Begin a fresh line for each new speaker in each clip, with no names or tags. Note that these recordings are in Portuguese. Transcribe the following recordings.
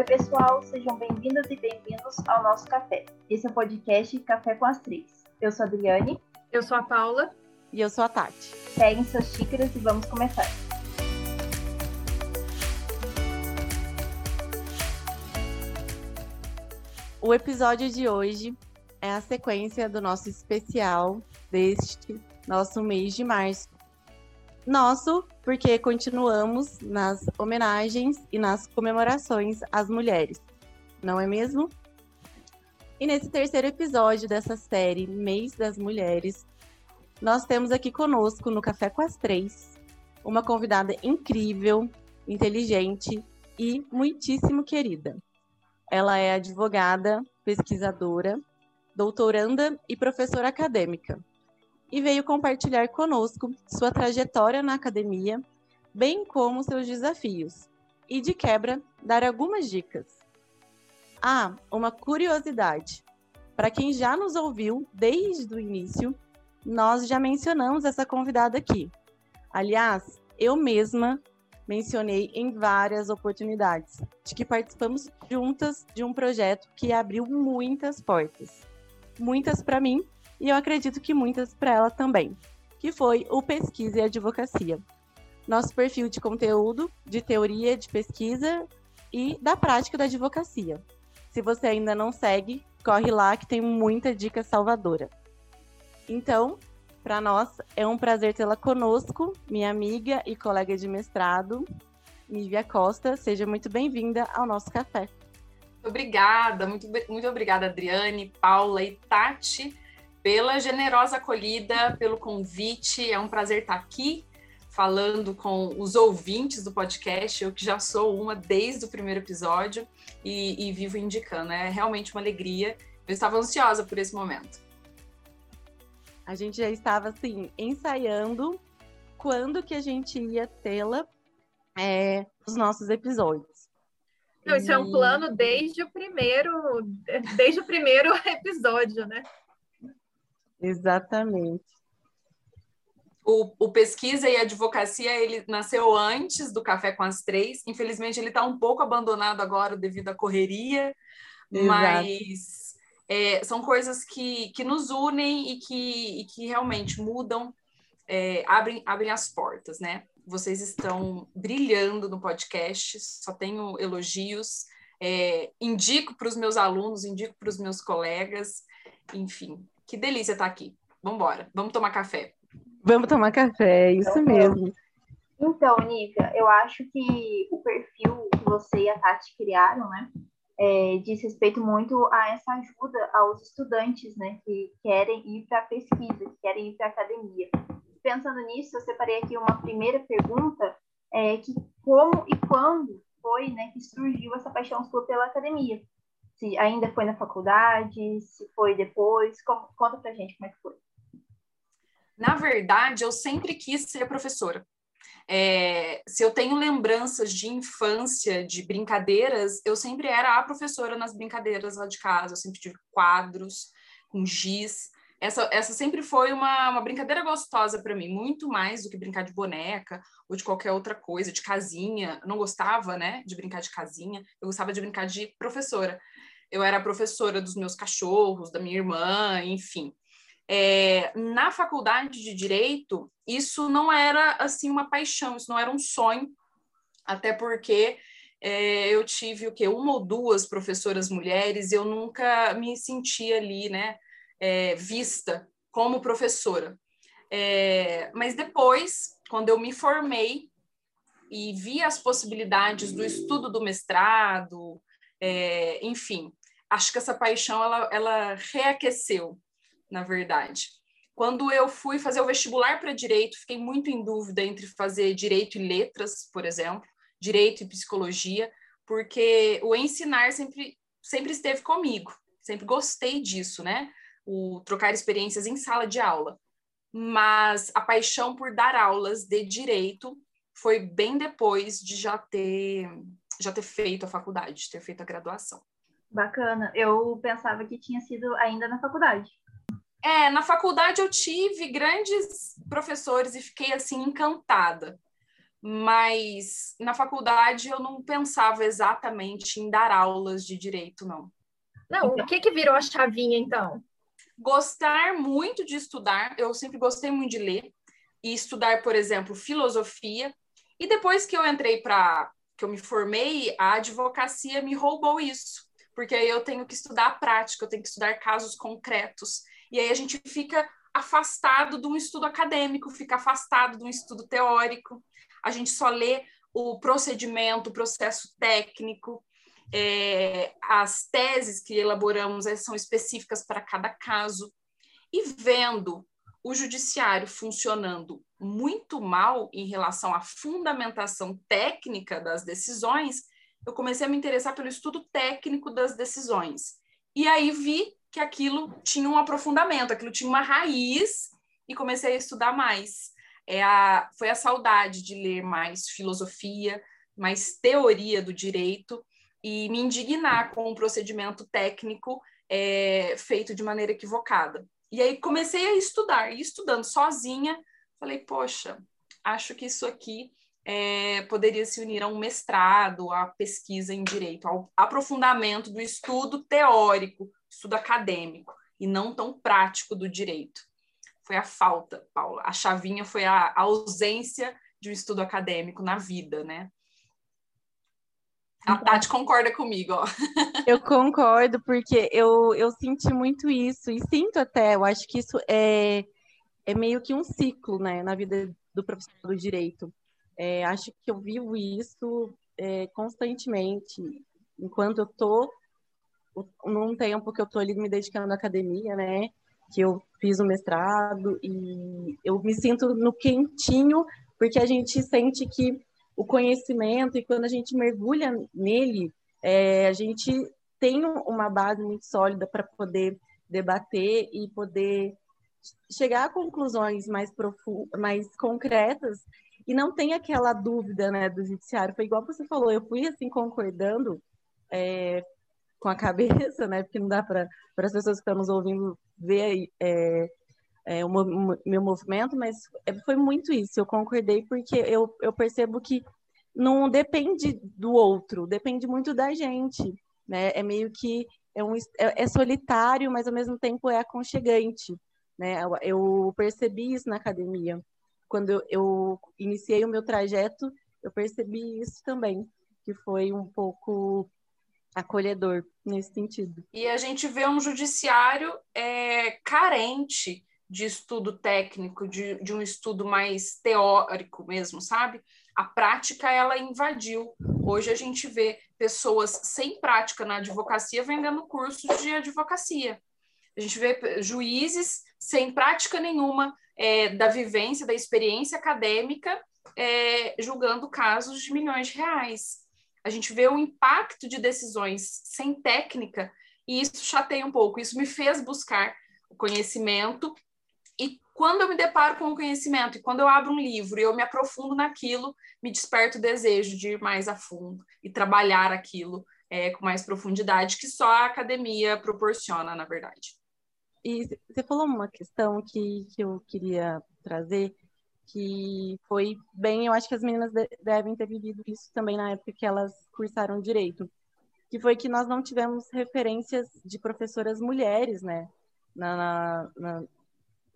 Oi, pessoal, sejam bem-vindas e bem-vindos ao nosso café. Esse é o podcast Café com as Três. Eu sou a Adriane.
Eu sou a Paula.
E eu sou a Tati.
Peguem suas xícaras e vamos começar.
O episódio de hoje é a sequência do nosso especial deste nosso mês de março. Nosso, porque continuamos nas homenagens e nas comemorações às mulheres, não é mesmo? E nesse terceiro episódio dessa série Mês das Mulheres, nós temos aqui conosco no Café com as Três uma convidada incrível, inteligente e muitíssimo querida. Ela é advogada, pesquisadora, doutoranda e professora acadêmica. E veio compartilhar conosco sua trajetória na academia, bem como seus desafios. E de quebra, dar algumas dicas. Ah, uma curiosidade. Para quem já nos ouviu desde o início, nós já mencionamos essa convidada aqui. Aliás, eu mesma mencionei em várias oportunidades de que participamos juntas de um projeto que abriu muitas portas. Muitas para mim e eu acredito que muitas para ela também, que foi o Pesquisa e Advocacia. Nosso perfil de conteúdo, de teoria, de pesquisa e da prática da advocacia. Se você ainda não segue, corre lá que tem muita dica salvadora. Então, para nós é um prazer tê-la conosco, minha amiga e colega de mestrado, Nívia Costa. Seja muito bem-vinda ao nosso café.
Obrigada, muito, muito obrigada, Adriane, Paula e Tati, pela generosa acolhida, pelo convite. É um prazer estar aqui falando com os ouvintes do podcast, eu que já sou uma desde o primeiro episódio e, e vivo indicando. É realmente uma alegria. Eu estava ansiosa por esse momento.
A gente já estava assim ensaiando quando que a gente ia tê-la é, nos nossos episódios.
Não, isso e... é um plano desde o primeiro, desde o primeiro episódio, né?
Exatamente.
O, o, pesquisa e advocacia ele nasceu antes do Café com as Três. Infelizmente ele está um pouco abandonado agora devido à correria, Exato. mas é, são coisas que, que nos unem e que, e que realmente mudam, é, abrem, abrem as portas, né? Vocês estão brilhando no podcast, só tenho elogios. É, indico para os meus alunos, indico para os meus colegas, enfim, que delícia estar aqui. Vamos embora, vamos tomar café.
Vamos tomar café, é isso mesmo.
Então, Nívia, eu acho que o perfil que você e a Tati criaram, né, é, diz respeito muito a essa ajuda aos estudantes, né, que querem ir para a pesquisa, que querem ir para a academia. Pensando nisso, eu separei aqui uma primeira pergunta, é, que como e quando foi, né, que surgiu essa paixão sua pela academia? Se ainda foi na faculdade, se foi depois, como, conta pra gente como é que foi.
Na verdade, eu sempre quis ser professora. É, se eu tenho lembranças de infância, de brincadeiras, eu sempre era a professora nas brincadeiras lá de casa, eu sempre tive quadros com giz. Essa, essa sempre foi uma, uma brincadeira gostosa para mim, muito mais do que brincar de boneca ou de qualquer outra coisa, de casinha. Não gostava, né, de brincar de casinha, eu gostava de brincar de professora. Eu era professora dos meus cachorros, da minha irmã, enfim. É, na faculdade de direito, isso não era assim uma paixão, isso não era um sonho, até porque é, eu tive o que uma ou duas professoras mulheres, eu nunca me senti ali, né, é, vista como professora. É, mas depois, quando eu me formei e vi as possibilidades do estudo do mestrado, é, enfim, acho que essa paixão ela, ela reaqueceu na verdade. Quando eu fui fazer o vestibular para direito, fiquei muito em dúvida entre fazer direito e letras, por exemplo, direito e psicologia, porque o ensinar sempre, sempre esteve comigo, sempre gostei disso, né? O trocar experiências em sala de aula. Mas a paixão por dar aulas de direito foi bem depois de já ter já ter feito a faculdade, de ter feito a graduação.
Bacana. Eu pensava que tinha sido ainda na faculdade.
É, na faculdade eu tive grandes professores e fiquei assim encantada. mas na faculdade eu não pensava exatamente em dar aulas de direito, não.
Não, o que que virou a chavinha então?
Gostar muito de estudar, eu sempre gostei muito de ler e estudar, por exemplo, filosofia. E depois que eu entrei para que eu me formei, a advocacia me roubou isso, porque aí eu tenho que estudar a prática, eu tenho que estudar casos concretos. E aí a gente fica afastado de um estudo acadêmico, fica afastado de um estudo teórico. A gente só lê o procedimento, o processo técnico, é, as teses que elaboramos são específicas para cada caso, e vendo o judiciário funcionando muito mal em relação à fundamentação técnica das decisões, eu comecei a me interessar pelo estudo técnico das decisões. E aí vi que aquilo tinha um aprofundamento, aquilo tinha uma raiz e comecei a estudar mais é a, foi a saudade de ler mais filosofia, mais teoria do direito e me indignar com um procedimento técnico é, feito de maneira equivocada. E aí comecei a estudar, e estudando sozinha, falei, poxa, acho que isso aqui é, poderia se unir a um mestrado, à pesquisa em direito, ao aprofundamento do estudo teórico, estudo acadêmico, e não tão prático do direito foi a falta, Paula. A chavinha foi a ausência de um estudo acadêmico na vida, né? A Tati concorda comigo, ó.
Eu concordo, porque eu, eu senti muito isso, e sinto até, eu acho que isso é, é meio que um ciclo, né, na vida do profissional do direito. É, acho que eu vivo isso é, constantemente, enquanto eu tô num tempo que eu tô ali me dedicando à academia, né, que eu fiz o mestrado e eu me sinto no quentinho, porque a gente sente que o conhecimento e quando a gente mergulha nele, é, a gente tem uma base muito sólida para poder debater e poder chegar a conclusões mais profundas, mais concretas e não tem aquela dúvida, né, do judiciário. Foi igual você falou, eu fui assim concordando é, com a cabeça, né, porque não dá para as pessoas que estão nos ouvindo ver é, é, o meu movimento, mas é, foi muito isso. Eu concordei porque eu, eu percebo que não depende do outro, depende muito da gente. Né? É meio que é, um, é, é solitário, mas ao mesmo tempo é aconchegante. Né? Eu, eu percebi isso na academia. Quando eu, iniciei o meu trajeto, eu percebi isso também, que foi um pouco acolhedor nesse sentido.
E a gente vê um judiciário é, carente de estudo técnico, de, de um estudo mais teórico mesmo, sabe? A prática ela invadiu. Hoje a gente vê pessoas sem prática na advocacia vendendo cursos de advocacia. A gente vê juízes sem prática nenhuma é, da vivência, da experiência acadêmica, é, julgando casos de milhões de reais a gente vê o impacto de decisões sem técnica e isso chateia um pouco. Isso me fez buscar o conhecimento e quando eu me deparo com o conhecimento e quando eu abro um livro e eu me aprofundo naquilo, me desperta o desejo de ir mais a fundo e trabalhar aquilo é, com mais profundidade que só a academia proporciona, na verdade.
E você falou uma questão que, que eu queria trazer, que foi bem, eu acho que as meninas devem ter vivido isso também na época que elas cursaram direito, que foi que nós não tivemos referências de professoras mulheres, né, na, na,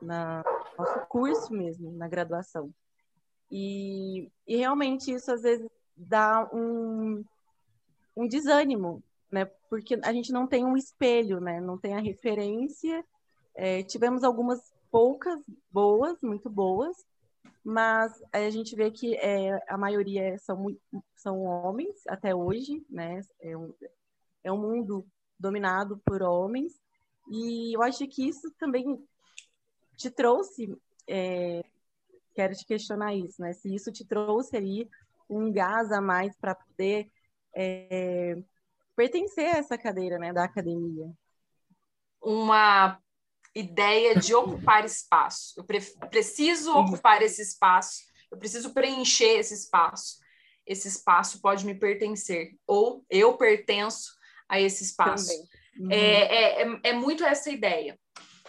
na nosso curso mesmo, na graduação. E, e realmente isso às vezes dá um, um desânimo, né, porque a gente não tem um espelho, né, não tem a referência. É, tivemos algumas poucas boas, muito boas, mas a gente vê que é, a maioria são, são homens até hoje, né? É um, é um mundo dominado por homens, e eu acho que isso também te trouxe, é, quero te questionar isso, né? Se isso te trouxe aí um gás a mais para poder é, pertencer a essa cadeira, né, da academia.
Uma ideia de ocupar espaço. Eu pre preciso ocupar esse espaço, eu preciso preencher esse espaço. Esse espaço pode me pertencer, ou eu pertenço a esse espaço. Uhum. É, é, é, é, muito essa ideia.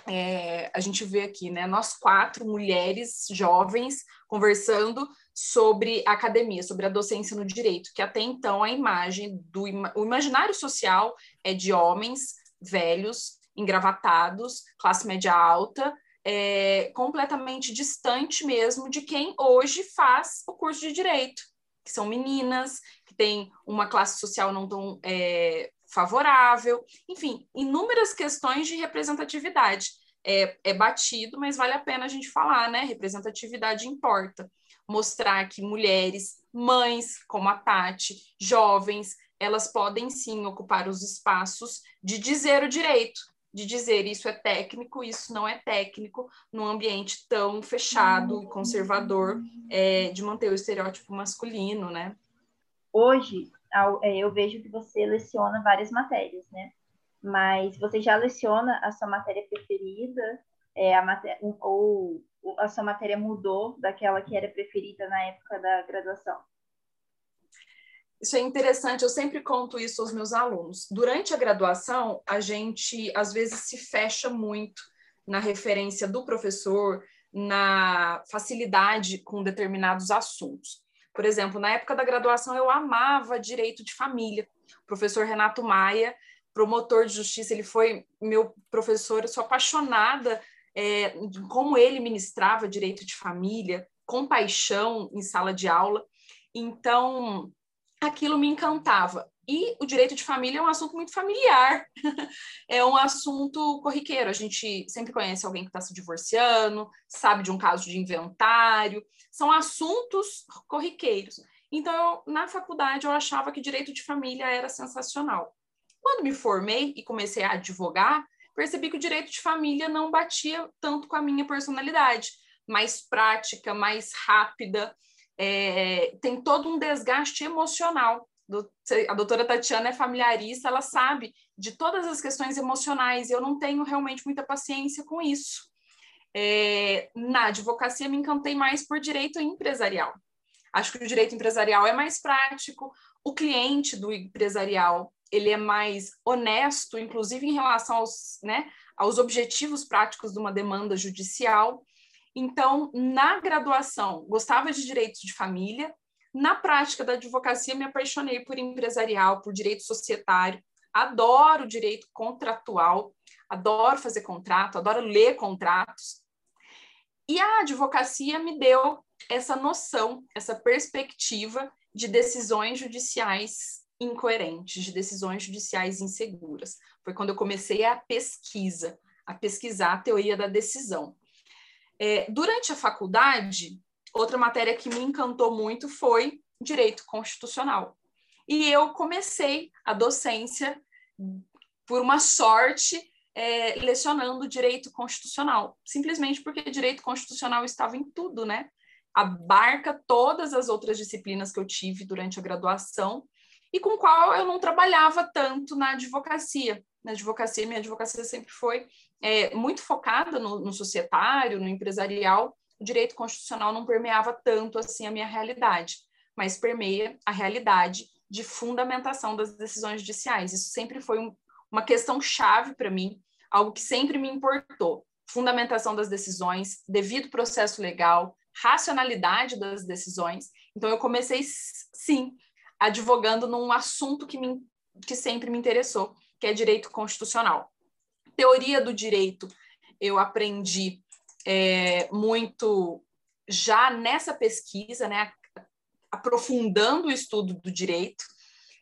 é, a gente vê aqui, né? Nós quatro mulheres jovens conversando sobre a academia, sobre a docência no direito, que até então a imagem do o imaginário social é de homens velhos, engravatados, classe média alta, é, completamente distante mesmo de quem hoje faz o curso de direito, que são meninas, que têm uma classe social não tão é, favorável, enfim, inúmeras questões de representatividade. É, é batido, mas vale a pena a gente falar, né? Representatividade importa. Mostrar que mulheres, mães como a Tati, jovens, elas podem sim ocupar os espaços de dizer o direito, de dizer isso é técnico, isso não é técnico, num ambiente tão fechado e conservador é, de manter o estereótipo masculino, né?
Hoje, é, eu vejo que você leciona várias matérias, né? Mas você já leciona a sua matéria preferida, é, a matéria, ou a sua matéria mudou daquela que era preferida na época da graduação?
Isso é interessante, eu sempre conto isso aos meus alunos. Durante a graduação, a gente às vezes se fecha muito na referência do professor, na facilidade com determinados assuntos. Por exemplo, na época da graduação, eu amava direito de família. O professor Renato Maia, promotor de justiça, ele foi meu professor, eu sou apaixonada é, como ele ministrava direito de família, com paixão em sala de aula. Então, aquilo me encantava. E o direito de família é um assunto muito familiar, é um assunto corriqueiro. A gente sempre conhece alguém que está se divorciando, sabe de um caso de inventário, são assuntos corriqueiros. Então, eu, na faculdade, eu achava que direito de família era sensacional. Quando me formei e comecei a advogar, percebi que o direito de família não batia tanto com a minha personalidade, mais prática, mais rápida é, tem todo um desgaste emocional. A doutora Tatiana é familiarista, ela sabe de todas as questões emocionais, e eu não tenho realmente muita paciência com isso. É, na advocacia, me encantei mais por direito empresarial. Acho que o direito empresarial é mais prático, o cliente do empresarial ele é mais honesto, inclusive em relação aos, né, aos objetivos práticos de uma demanda judicial. Então, na graduação, gostava de direitos de família. Na prática da advocacia, me apaixonei por empresarial, por direito societário. Adoro direito contratual, adoro fazer contrato, adoro ler contratos. E a advocacia me deu essa noção, essa perspectiva de decisões judiciais incoerentes, de decisões judiciais inseguras. Foi quando eu comecei a pesquisa, a pesquisar a teoria da decisão. É, durante a faculdade, outra matéria que me encantou muito foi direito constitucional. E eu comecei a docência, por uma sorte, é, lecionando direito constitucional, simplesmente porque direito constitucional estava em tudo, né? Abarca todas as outras disciplinas que eu tive durante a graduação e com qual eu não trabalhava tanto na advocacia. Na advocacia, minha advocacia sempre foi é, muito focada no, no societário, no empresarial, o direito constitucional não permeava tanto assim a minha realidade, mas permeia a realidade de fundamentação das decisões judiciais. Isso sempre foi um, uma questão chave para mim, algo que sempre me importou. Fundamentação das decisões, devido processo legal, racionalidade das decisões. Então, eu comecei, sim, advogando num assunto que, me, que sempre me interessou, que é direito constitucional teoria do direito eu aprendi é, muito já nessa pesquisa, né, aprofundando o estudo do direito.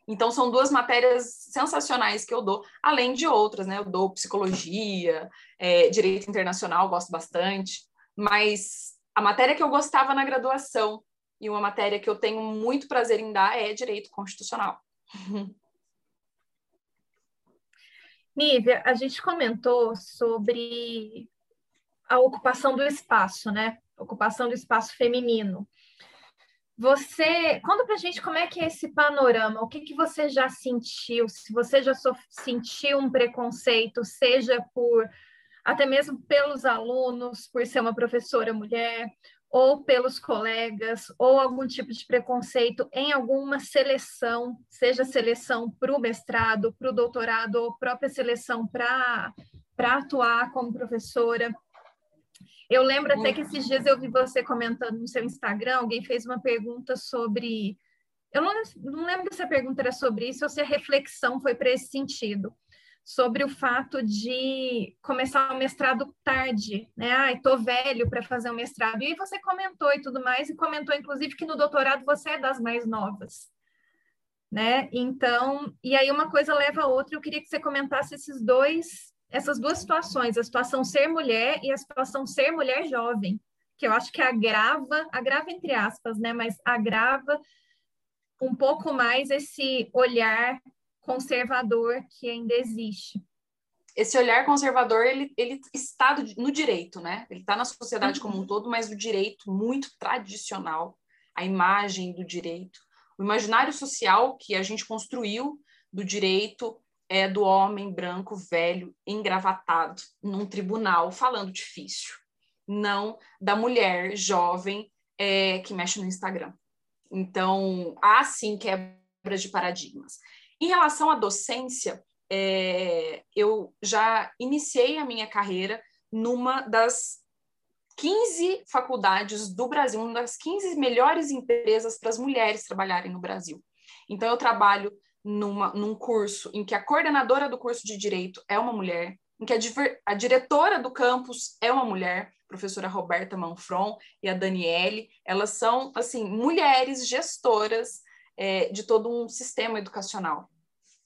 Então, são duas matérias sensacionais que eu dou, além de outras, né? Eu dou psicologia, é, direito internacional, gosto bastante, mas a matéria que eu gostava na graduação e uma matéria que eu tenho muito prazer em dar é direito constitucional.
Nívia, a gente comentou sobre a ocupação do espaço, né? Ocupação do espaço feminino. Você, conta pra gente como é que é esse panorama, o que, que você já sentiu, se você já sentiu um preconceito, seja por até mesmo pelos alunos, por ser uma professora mulher, ou pelos colegas, ou algum tipo de preconceito em alguma seleção, seja seleção para o mestrado, para o doutorado, ou própria seleção para atuar como professora. Eu lembro até que esses dias eu vi você comentando no seu Instagram, alguém fez uma pergunta sobre. Eu não, não lembro se a pergunta era sobre isso ou se a reflexão foi para esse sentido sobre o fato de começar o mestrado tarde, né? Ai, tô velho para fazer o mestrado. E você comentou e tudo mais, e comentou inclusive que no doutorado você é das mais novas, né? Então, e aí uma coisa leva a outra. Eu queria que você comentasse esses dois, essas duas situações, a situação ser mulher e a situação ser mulher jovem, que eu acho que agrava, agrava entre aspas, né? Mas agrava um pouco mais esse olhar conservador que ainda existe.
Esse olhar conservador, ele, ele está no direito, né? Ele está na sociedade como um uhum. todo, mas o direito muito tradicional, a imagem do direito, o imaginário social que a gente construiu do direito é do homem branco, velho, engravatado, num tribunal, falando difícil, não da mulher jovem é, que mexe no Instagram. Então, há sim quebras de paradigmas. Em relação à docência, é, eu já iniciei a minha carreira numa das 15 faculdades do Brasil, uma das 15 melhores empresas para as mulheres trabalharem no Brasil. Então, eu trabalho numa, num curso em que a coordenadora do curso de Direito é uma mulher, em que a, a diretora do campus é uma mulher, professora Roberta Manfron e a Daniele, elas são, assim, mulheres gestoras é, de todo um sistema educacional.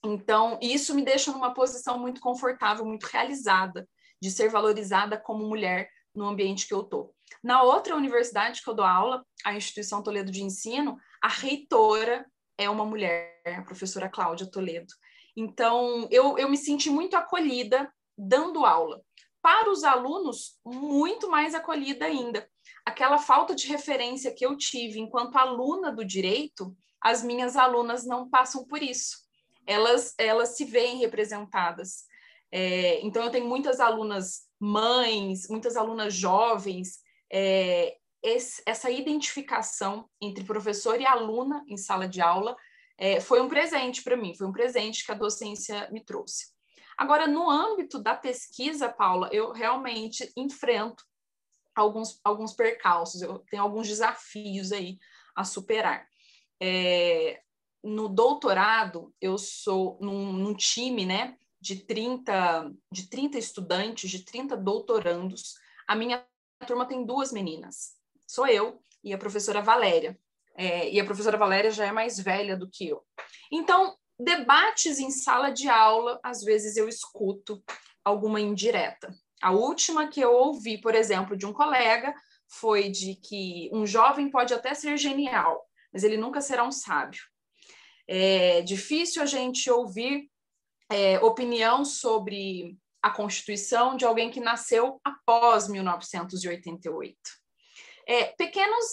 Então, isso me deixa numa posição muito confortável, muito realizada, de ser valorizada como mulher no ambiente que eu estou. Na outra universidade que eu dou aula, a Instituição Toledo de Ensino, a reitora é uma mulher, a professora Cláudia Toledo. Então, eu, eu me senti muito acolhida dando aula. Para os alunos, muito mais acolhida ainda. Aquela falta de referência que eu tive enquanto aluna do direito, as minhas alunas não passam por isso elas, elas se veem representadas. É, então, eu tenho muitas alunas mães, muitas alunas jovens, é, esse, essa identificação entre professor e aluna em sala de aula é, foi um presente para mim, foi um presente que a docência me trouxe. Agora, no âmbito da pesquisa, Paula, eu realmente enfrento alguns, alguns percalços, eu tenho alguns desafios aí a superar. É, no doutorado, eu sou num, num, time, né, de 30, de 30 estudantes, de 30 doutorandos. A minha turma tem duas meninas. Sou eu e a professora Valéria. É, e a professora Valéria já é mais velha do que eu. Então, debates em sala de aula, às vezes eu escuto alguma indireta. A última que eu ouvi, por exemplo, de um colega foi de que um jovem pode até ser genial, mas ele nunca será um sábio. É difícil a gente ouvir é, opinião sobre a Constituição de alguém que nasceu após 1988. É, pequenos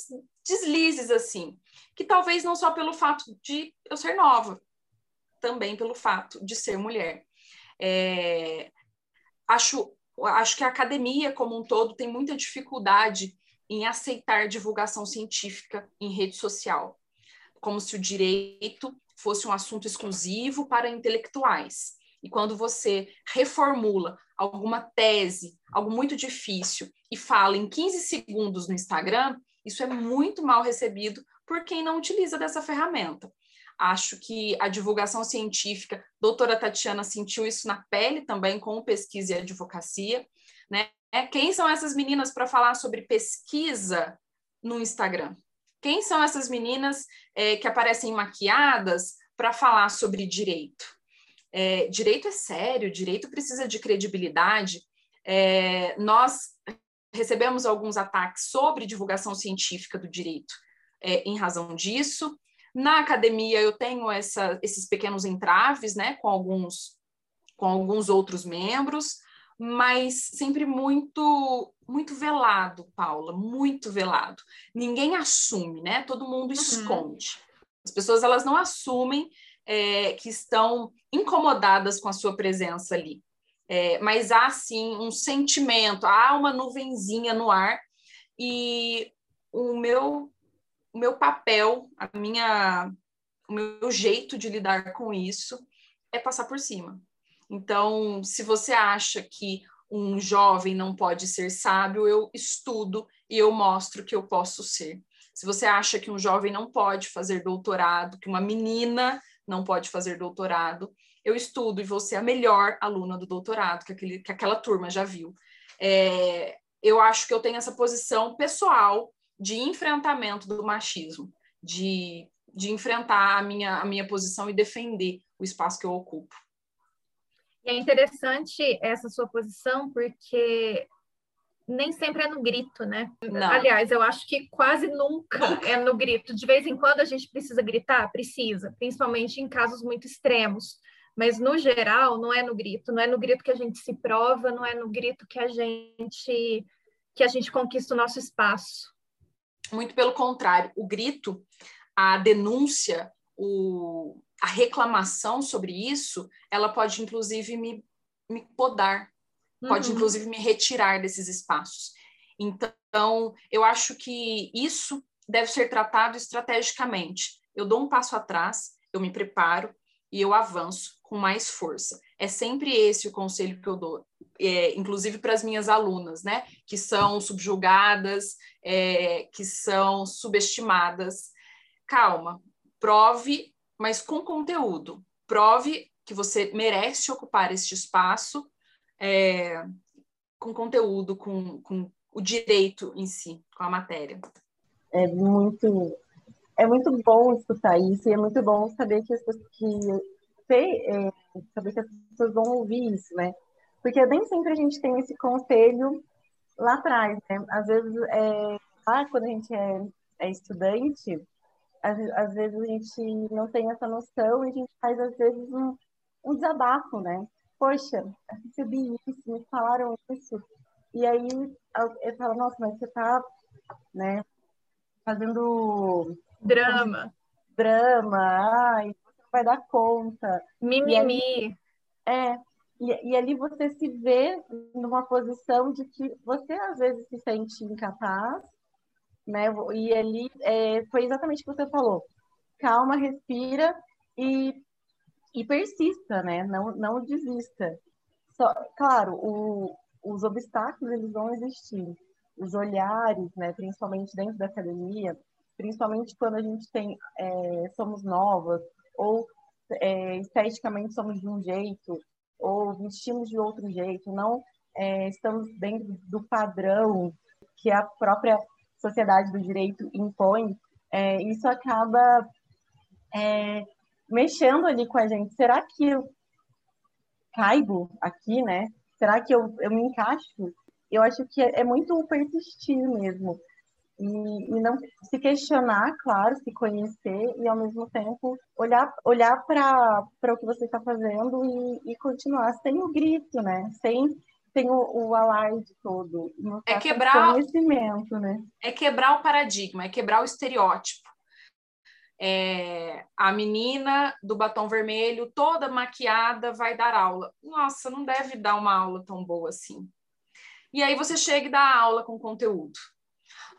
deslizes, assim, que talvez não só pelo fato de eu ser nova, também pelo fato de ser mulher. É, acho, acho que a academia como um todo tem muita dificuldade em aceitar divulgação científica em rede social, como se o direito fosse um assunto exclusivo para intelectuais. E quando você reformula alguma tese, algo muito difícil, e fala em 15 segundos no Instagram, isso é muito mal recebido por quem não utiliza dessa ferramenta. Acho que a divulgação científica, doutora Tatiana sentiu isso na pele também com pesquisa e advocacia, né? Quem são essas meninas para falar sobre pesquisa no Instagram? Quem são essas meninas é, que aparecem maquiadas para falar sobre direito? É, direito é sério, direito precisa de credibilidade. É, nós recebemos alguns ataques sobre divulgação científica do direito é, em razão disso. Na academia eu tenho essa, esses pequenos entraves, né, com alguns com alguns outros membros mas sempre muito muito velado, Paula, muito velado. Ninguém assume, né? Todo mundo uhum. esconde. As pessoas elas não assumem é, que estão incomodadas com a sua presença ali. É, mas há sim um sentimento, há uma nuvenzinha no ar e o meu o meu papel, a minha o meu jeito de lidar com isso é passar por cima Então, se você acha que um jovem não pode ser sábio, eu estudo e eu mostro que eu posso ser. Se você acha que um jovem não pode fazer doutorado, que uma menina não pode fazer doutorado, eu estudo e vou ser a melhor aluna do doutorado que, aquele, que aquela turma já viu. É, eu acho que eu tenho essa posição pessoal de enfrentamento do machismo, de, de enfrentar a minha, a minha posição e defender o espaço que eu ocupo.
É interessante essa sua posição, porque nem sempre é no grito, né? Não. Aliás, eu acho que quase nunca é no grito. De vez em quando a gente precisa gritar, precisa, principalmente em casos muito extremos. Mas no geral, não é no grito, não é no grito que a gente se prova, não é no grito que a gente que a gente conquista o nosso espaço.
Muito pelo contrário, o grito, a denúncia, o, a reclamação sobre isso, ela pode inclusive me, me podar, uhum. pode inclusive me retirar desses espaços. Então, eu acho que isso deve ser tratado estrategicamente. Eu dou um passo atrás, eu me preparo e eu avanço com mais força. É sempre esse o conselho que eu dou, é, inclusive para as minhas alunas, né? Que são subjugadas, é, que são subestimadas. Calma, prove mas com conteúdo. Prove que você merece ocupar este espaço é, com conteúdo, com, com o direito em si, com a matéria.
É muito, é muito bom escutar isso e é muito bom saber que as pessoas, que, é, saber que as pessoas vão ouvir isso, né? Porque nem sempre a gente tem esse conselho lá atrás, né? Às vezes, é, lá quando a gente é, é estudante, às, às, vezes a gente não tem essa noção e a gente faz, às vezes, um, um desabafo, né? Poxa, recebi isso, me falaram isso. E aí eu falo, nossa, mas você tá, né, fazendo...
Drama.
Drama, ai, você vai dar conta.
Mimimi.
é, e, e ali você se vê numa posição de que você às vezes se sente incapaz, né? E ali é, foi exatamente o que você falou. Calma, respira e, e persista, né? Não, não desista. Só, claro, o, os obstáculos eles vão existir. Os olhares, né? Principalmente dentro da academia, principalmente quando a gente tem é, somos novas ou é, esteticamente somos de um jeito ou vestimos de outro jeito, não é, estamos dentro do padrão que a própria sociedade do direito impõe, é, isso acaba é, mexendo ali com a gente. Será que eu caibo aqui, né? Será que eu, eu me encaixo? Eu acho que é, é muito persistir mesmo. E, e, não se questionar, claro, se conhecer e ao mesmo tempo olhar olhar para o que você está fazendo e, e, continuar sem o grito, né? Sem tem o, o alarde todo.
É quebrar
conhecimento, né?
É quebrar o paradigma, é quebrar o estereótipo. É, a menina do batom vermelho, toda maquiada, vai dar aula. Nossa, não deve dar uma aula tão boa assim. E aí você chega e dá aula com conteúdo.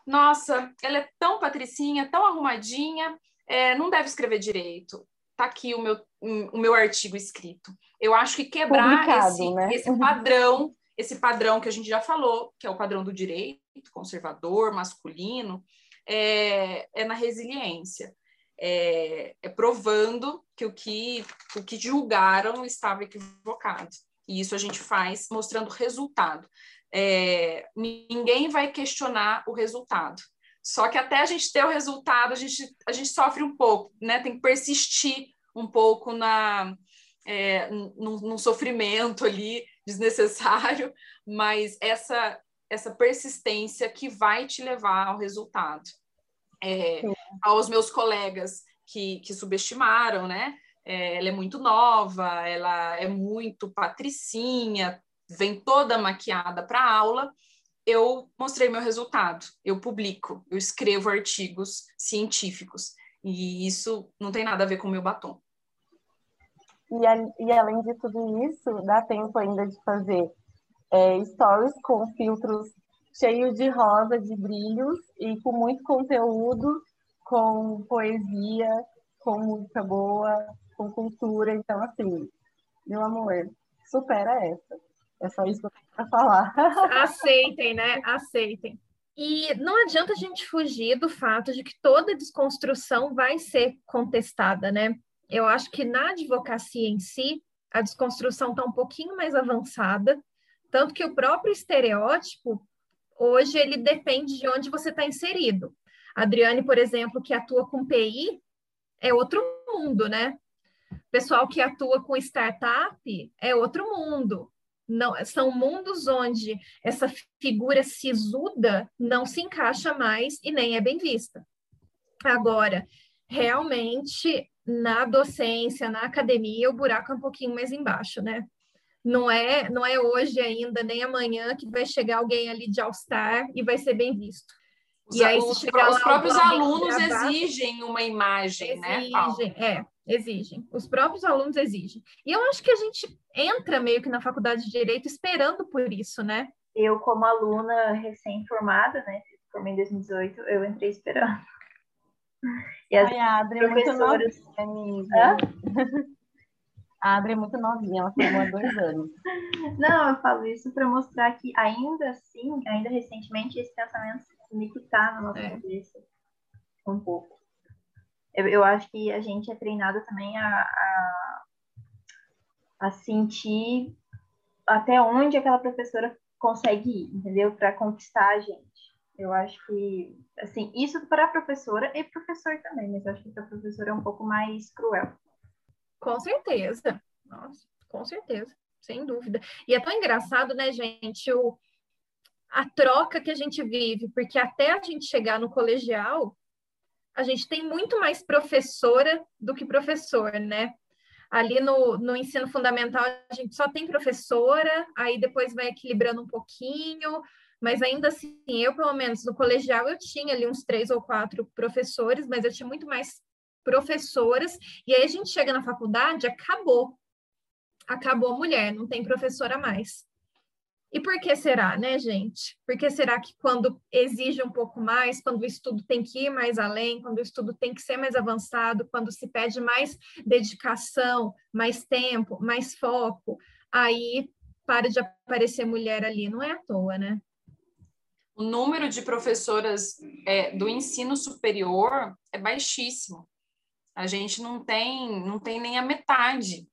Nossa, ela é tão patricinha, tão arrumadinha, é, não deve escrever direito. Tá aqui o meu, o meu artigo escrito. Eu acho que quebrar esse, né? esse padrão esse padrão que a gente já falou, que é o padrão do direito, conservador, masculino, é, é na resiliência. É, é, provando que o que o que julgaram estava equivocado. E isso a gente faz mostrando resultado. É, ninguém vai questionar o resultado. Só que até a gente ter o resultado, a gente, a gente sofre um pouco, né? Tem que persistir um pouco na, é, num, num sofrimento ali desnecessário, mas essa essa persistência que vai te levar ao resultado. É, aos meus colegas que, que subestimaram, né? É, ela é muito nova, ela é muito patricinha, vem toda maquiada para aula. Eu mostrei meu resultado, eu publico, eu escrevo artigos científicos, e isso não tem nada a ver com o meu batom.
E, a, e além de tudo isso, dá tempo ainda de fazer é, stories com filtros cheios de rosa, de brilhos e com muito conteúdo, com poesia, com música boa, com cultura. Então, assim, meu amor, supera essa. É só isso que eu tenho para falar.
Aceitem, né? Aceitem. E não adianta a gente fugir do fato de que toda desconstrução vai ser contestada, né? Eu acho que na advocacia em si, a desconstrução está um pouquinho mais avançada, tanto que o próprio estereótipo, hoje, ele depende de onde você está inserido. A Adriane, por exemplo, que atua com PI, é outro mundo, né? O pessoal que atua com startup é outro mundo. Não, são mundos onde essa figura sisuda não se encaixa mais e nem é bem vista. Agora, realmente, na docência, na academia, o buraco é um pouquinho mais embaixo, né? Não é, não é hoje ainda, nem amanhã, que vai chegar alguém ali de All-Star e vai ser bem visto.
Os, e aí, os, os próprios alunos exigem uma imagem, né,
exigem, né? É, exigem. Os próprios alunos exigem. E eu acho que a gente entra meio que na faculdade de Direito esperando por isso, né?
Eu, como aluna recém-formada, né, formei em 2018, eu entrei esperando.
E as Ai, a Adri professoras... é muito novinha, A Adri é muito novinha, ela formou há dois anos.
Não, eu falo isso para mostrar que ainda assim, ainda recentemente, esse pensamento me quitar na nossa é. cabeça um pouco. Eu, eu, acho que a gente é treinado também a, a, a sentir até onde aquela professora consegue ir, entendeu? Para conquistar a gente. Eu acho que, assim, isso para a professora e professor também, mas eu acho que para professora é um pouco mais cruel.
Com certeza. Nossa, com certeza, sem dúvida. E é tão engraçado, né, gente, o, a troca que a gente vive, porque até a gente chegar no colegial, a gente tem muito mais professora do que professor, né? Ali no, no ensino fundamental, a gente só tem professora, aí depois vai equilibrando um pouquinho, mas ainda assim, eu, pelo menos, no colegial, eu tinha ali uns três ou quatro professores, mas eu tinha muito mais professoras, e aí a gente chega na faculdade, acabou. Acabou a mulher, não tem professora mais. E por que será, né, gente? Por que será que quando exige um pouco mais, quando o estudo tem que ir mais além, quando o estudo tem que ser mais avançado, quando se pede mais dedicação, mais tempo, mais foco, aí para de aparecer mulher ali, não é à toa, né?
O número de professoras é, do ensino superior é baixíssimo. A gente não tem, não tem nem a metade.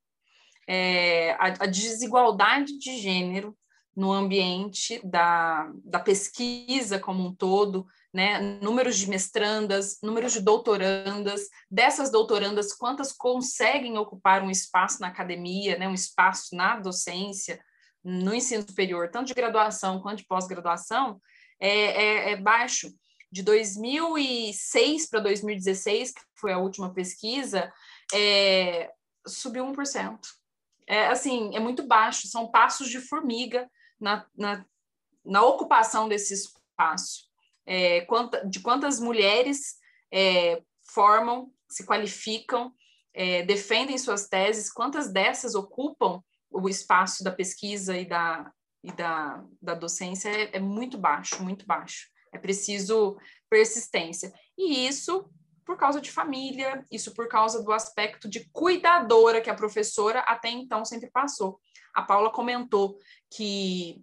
É, a, a desigualdade de gênero no ambiente da, da pesquisa como um todo, né? números de mestrandas, números de doutorandas, dessas doutorandas, quantas conseguem ocupar um espaço na academia, né? um espaço na docência, no ensino superior, tanto de graduação quanto de pós-graduação, é, é, é baixo. De 2006 para 2016, que foi a última pesquisa, é, subiu 1%. É, assim, é muito baixo, são passos de formiga na, na, na ocupação desse espaço. É, quanta, de quantas mulheres é, formam, se qualificam, é, defendem suas teses, quantas dessas ocupam o espaço da pesquisa e da, e da, da docência é, é muito baixo, muito baixo. É preciso persistência. E isso por causa de família, isso por causa do aspecto de cuidadora que a professora até então sempre passou. A Paula comentou que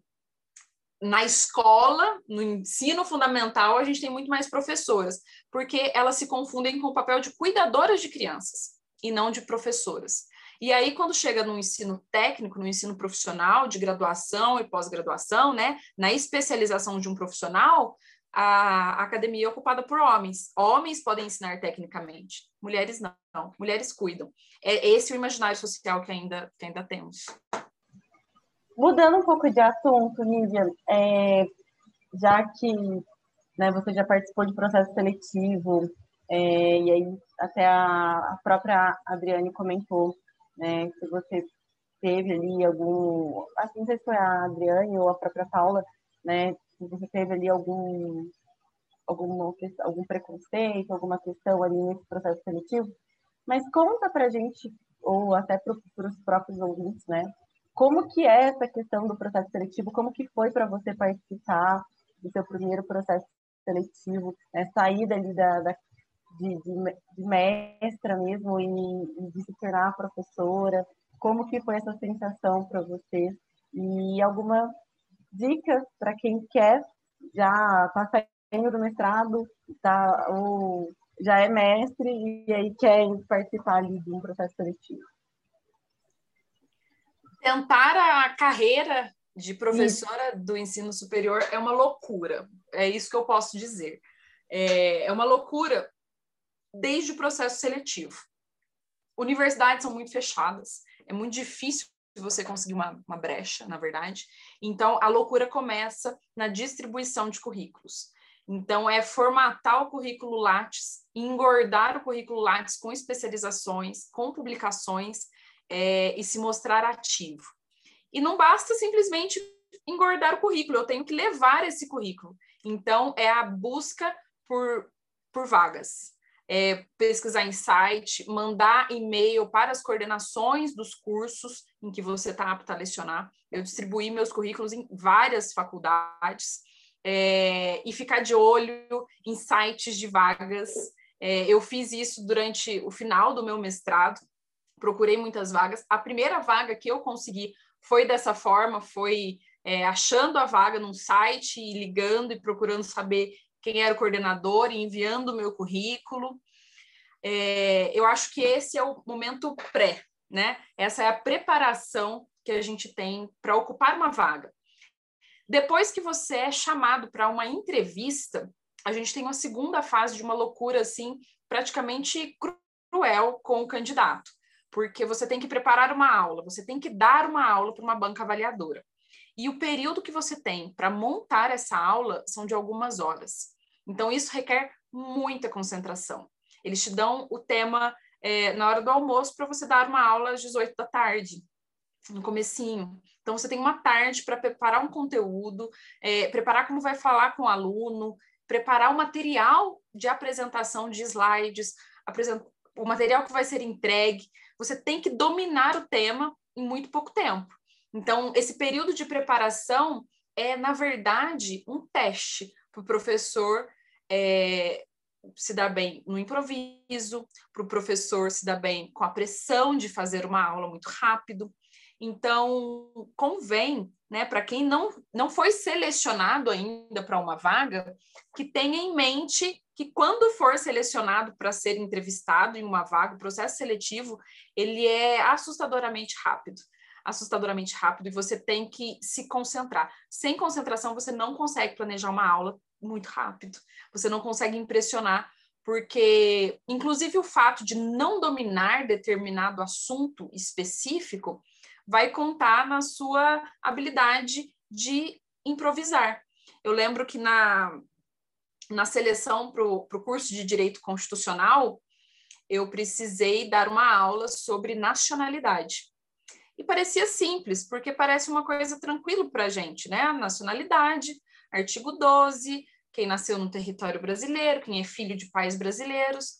na escola, no ensino fundamental, a gente tem muito mais professoras, porque elas se confundem com o papel de cuidadoras de crianças e não de professoras. E aí, quando chega no ensino técnico, no ensino profissional, de graduação e pós-graduação, né, na especialização de um profissional, a academia é ocupada por homens. Homens podem ensinar tecnicamente, mulheres não. Mulheres cuidam. É esse o imaginário social que ainda, que ainda temos.
Mudando um pouco de assunto, Nívia, é, já que né, você já participou de processo seletivo, é, e aí até a, a, própria Adriane comentou né, se você teve ali algum, assim, não sei se foi a Adriane ou a própria Paula, né, se você teve ali algum, algum algum preconceito, alguma questão ali nesse processo seletivo, mas conta para gente, ou até para os próprios ouvintes, né, como que é essa questão do processo seletivo? Como que foi para você participar do seu primeiro processo seletivo, né? sair dali da, da de, de, de, mestra mesmo e, de se tornar professora? como que foi essa sensação para você e alguma dica para quem quer já está saindo do mestrado, tá, ou já é mestre e aí quer participar ali de um processo seletivo.
Tentar a carreira de professora do ensino superior é uma loucura. É isso que eu posso dizer. É, é uma loucura desde o processo seletivo. Universidades são muito fechadas, é muito difícil você conseguir uma, uma brecha, na verdade. Então, a loucura começa na distribuição de currículos. Então, é formatar o currículo Lattes, engordar o currículo Lattes com especializações, com publicações é, e se mostrar ativo. E não basta simplesmente engordar o currículo, eu tenho que levar esse currículo. Então, é a busca por, por vagas. É, pesquisar em site, mandar e-mail para as coordenações dos cursos em que você está apto a lecionar. Eu distribuí meus currículos em várias faculdades é, e ficar de olho em sites de vagas. É, eu fiz isso durante o final do meu mestrado, procurei muitas vagas. A primeira vaga que eu consegui foi dessa forma, foi é, achando a vaga num site e ligando e procurando saber quem era o coordenador e enviando o meu currículo. É, eu acho que esse é o momento pré, né? Essa é a preparação que a gente tem para ocupar uma vaga. Depois que você é chamado para uma entrevista, a gente tem uma segunda fase de uma loucura assim, praticamente cruel com o candidato, porque você tem que preparar uma aula, você tem que dar uma aula para uma banca avaliadora. E o período que você tem para montar essa aula são de algumas horas. Então, isso requer muita concentração. Eles te dão o tema é, na hora do almoço para você dar uma aula às 18 da tarde no comecinho. Então, você tem uma tarde para preparar um conteúdo, é, preparar como vai falar com o aluno, preparar o material de apresentação de slides, apresent... o material que vai ser entregue. Você tem que dominar o tema em muito pouco tempo. Então, esse período de preparação é, na verdade, um teste para o professor é, se dar bem no improviso, para o professor se dar bem com a pressão de fazer uma aula muito rápido. Então, convém, né, para quem não, não foi selecionado ainda para uma vaga, que tenha em mente que quando for selecionado para ser entrevistado em uma vaga, o processo seletivo, ele é assustadoramente rápido. Assustadoramente rápido e você tem que se concentrar. Sem concentração, você não consegue planejar uma aula muito rápido. Você não consegue impressionar porque, inclusive, o fato de não dominar determinado assunto específico vai contar na sua habilidade de improvisar. Eu lembro que na, na seleção para o curso de Direito Constitucional, eu precisei dar uma aula sobre nacionalidade. E parecia simples, porque parece uma coisa tranquila para a gente, né? Nacionalidade, artigo 12, quem nasceu no território brasileiro, quem é filho de pais brasileiros.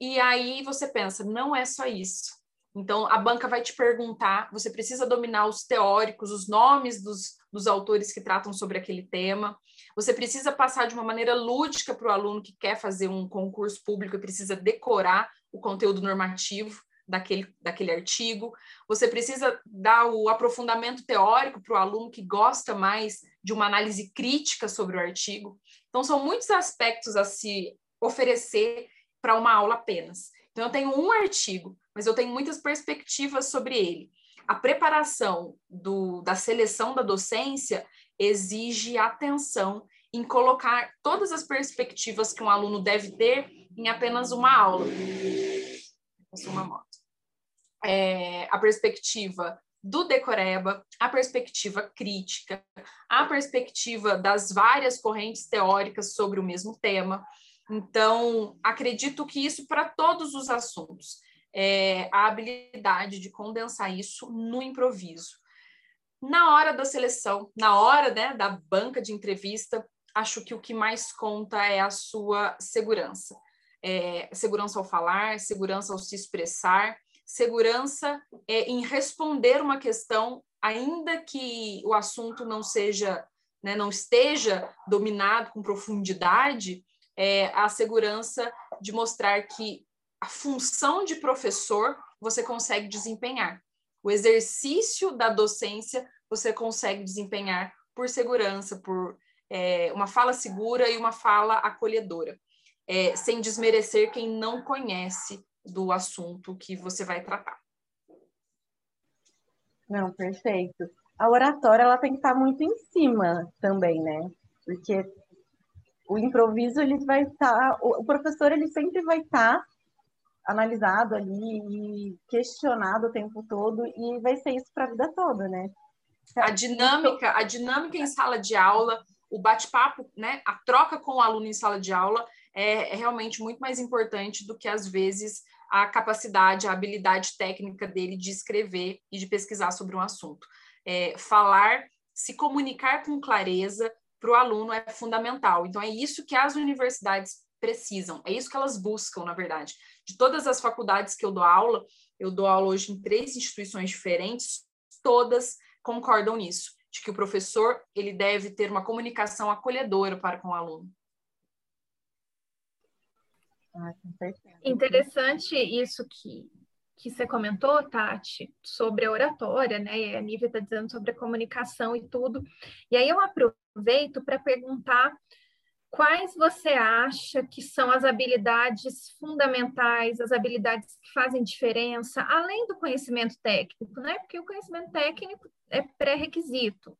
E aí você pensa, não é só isso. Então, a banca vai te perguntar, você precisa dominar os teóricos, os nomes dos, dos autores que tratam sobre aquele tema. Você precisa passar de uma maneira lúdica para o aluno que quer fazer um concurso público e precisa decorar o conteúdo normativo daquele, daquele artigo. Você precisa dar o aprofundamento teórico para o aluno que gosta mais de uma análise crítica sobre o artigo. Então, são muitos aspectos a se oferecer para uma aula apenas. Então, eu tenho um artigo, mas eu tenho muitas perspectivas sobre ele. A preparação do, da seleção da docência exige atenção em colocar todas as perspectivas que um aluno deve ter em apenas uma aula. Uma moto. É, a perspectiva do decoreba, a perspectiva crítica, a perspectiva das várias correntes teóricas sobre o mesmo tema. Então, acredito que isso para todos os assuntos é, a habilidade de condensar isso no improviso. Na hora da seleção, na hora né, da banca de entrevista, acho que o que mais conta é a sua segurança. É, segurança ao falar, segurança ao se expressar, segurança é, em responder uma questão, ainda que o assunto não seja, né, não esteja dominado com profundidade, é, a segurança de mostrar que a função de professor você consegue desempenhar. O exercício da docência você consegue desempenhar por segurança, por é, uma fala segura e uma fala acolhedora, é, sem desmerecer quem não conhece do assunto que você vai tratar.
Não, perfeito. A oratória ela tem que estar muito em cima também, né? Porque o improviso ele vai estar, o professor ele sempre vai estar analisado ali e questionado o tempo todo e vai ser isso para a vida toda, né?
A dinâmica, a dinâmica em sala de aula, o bate-papo, né, a troca com o aluno em sala de aula é, é, realmente muito mais importante do que às vezes a capacidade, a habilidade técnica dele de escrever e de pesquisar sobre um assunto. É, falar, se comunicar com clareza para o aluno é fundamental. Então é isso que as universidades precisam, é isso que elas buscam, na verdade. De todas as faculdades que eu dou aula, eu dou aula hoje em três instituições diferentes, todas concordam nisso, de que o professor ele deve ter uma comunicação acolhedora para com o aluno.
Ah, Interessante isso que, que você comentou, Tati, sobre a oratória, né? E a Nívia está dizendo sobre a comunicação e tudo. E aí eu aproveito para perguntar quais você acha que são as habilidades fundamentais, as habilidades que fazem diferença, além do conhecimento técnico, né? Porque o conhecimento técnico é pré-requisito.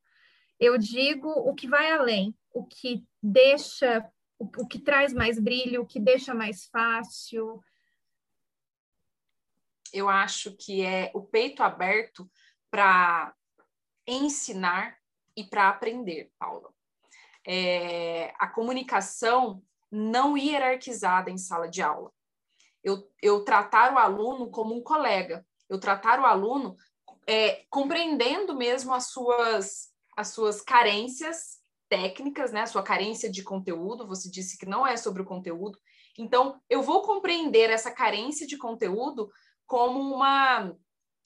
Eu digo o que vai além, o que deixa, o, o que traz mais brilho, o que deixa mais fácil.
Eu acho que é o peito aberto para ensinar e para aprender, Paula é, a comunicação não hierarquizada em sala de aula. Eu, eu tratar o aluno como um colega, eu tratar o aluno é, compreendendo mesmo as suas, as suas carências técnicas, né? A sua carência de conteúdo, você disse que não é sobre o conteúdo. Então, eu vou compreender essa carência de conteúdo como uma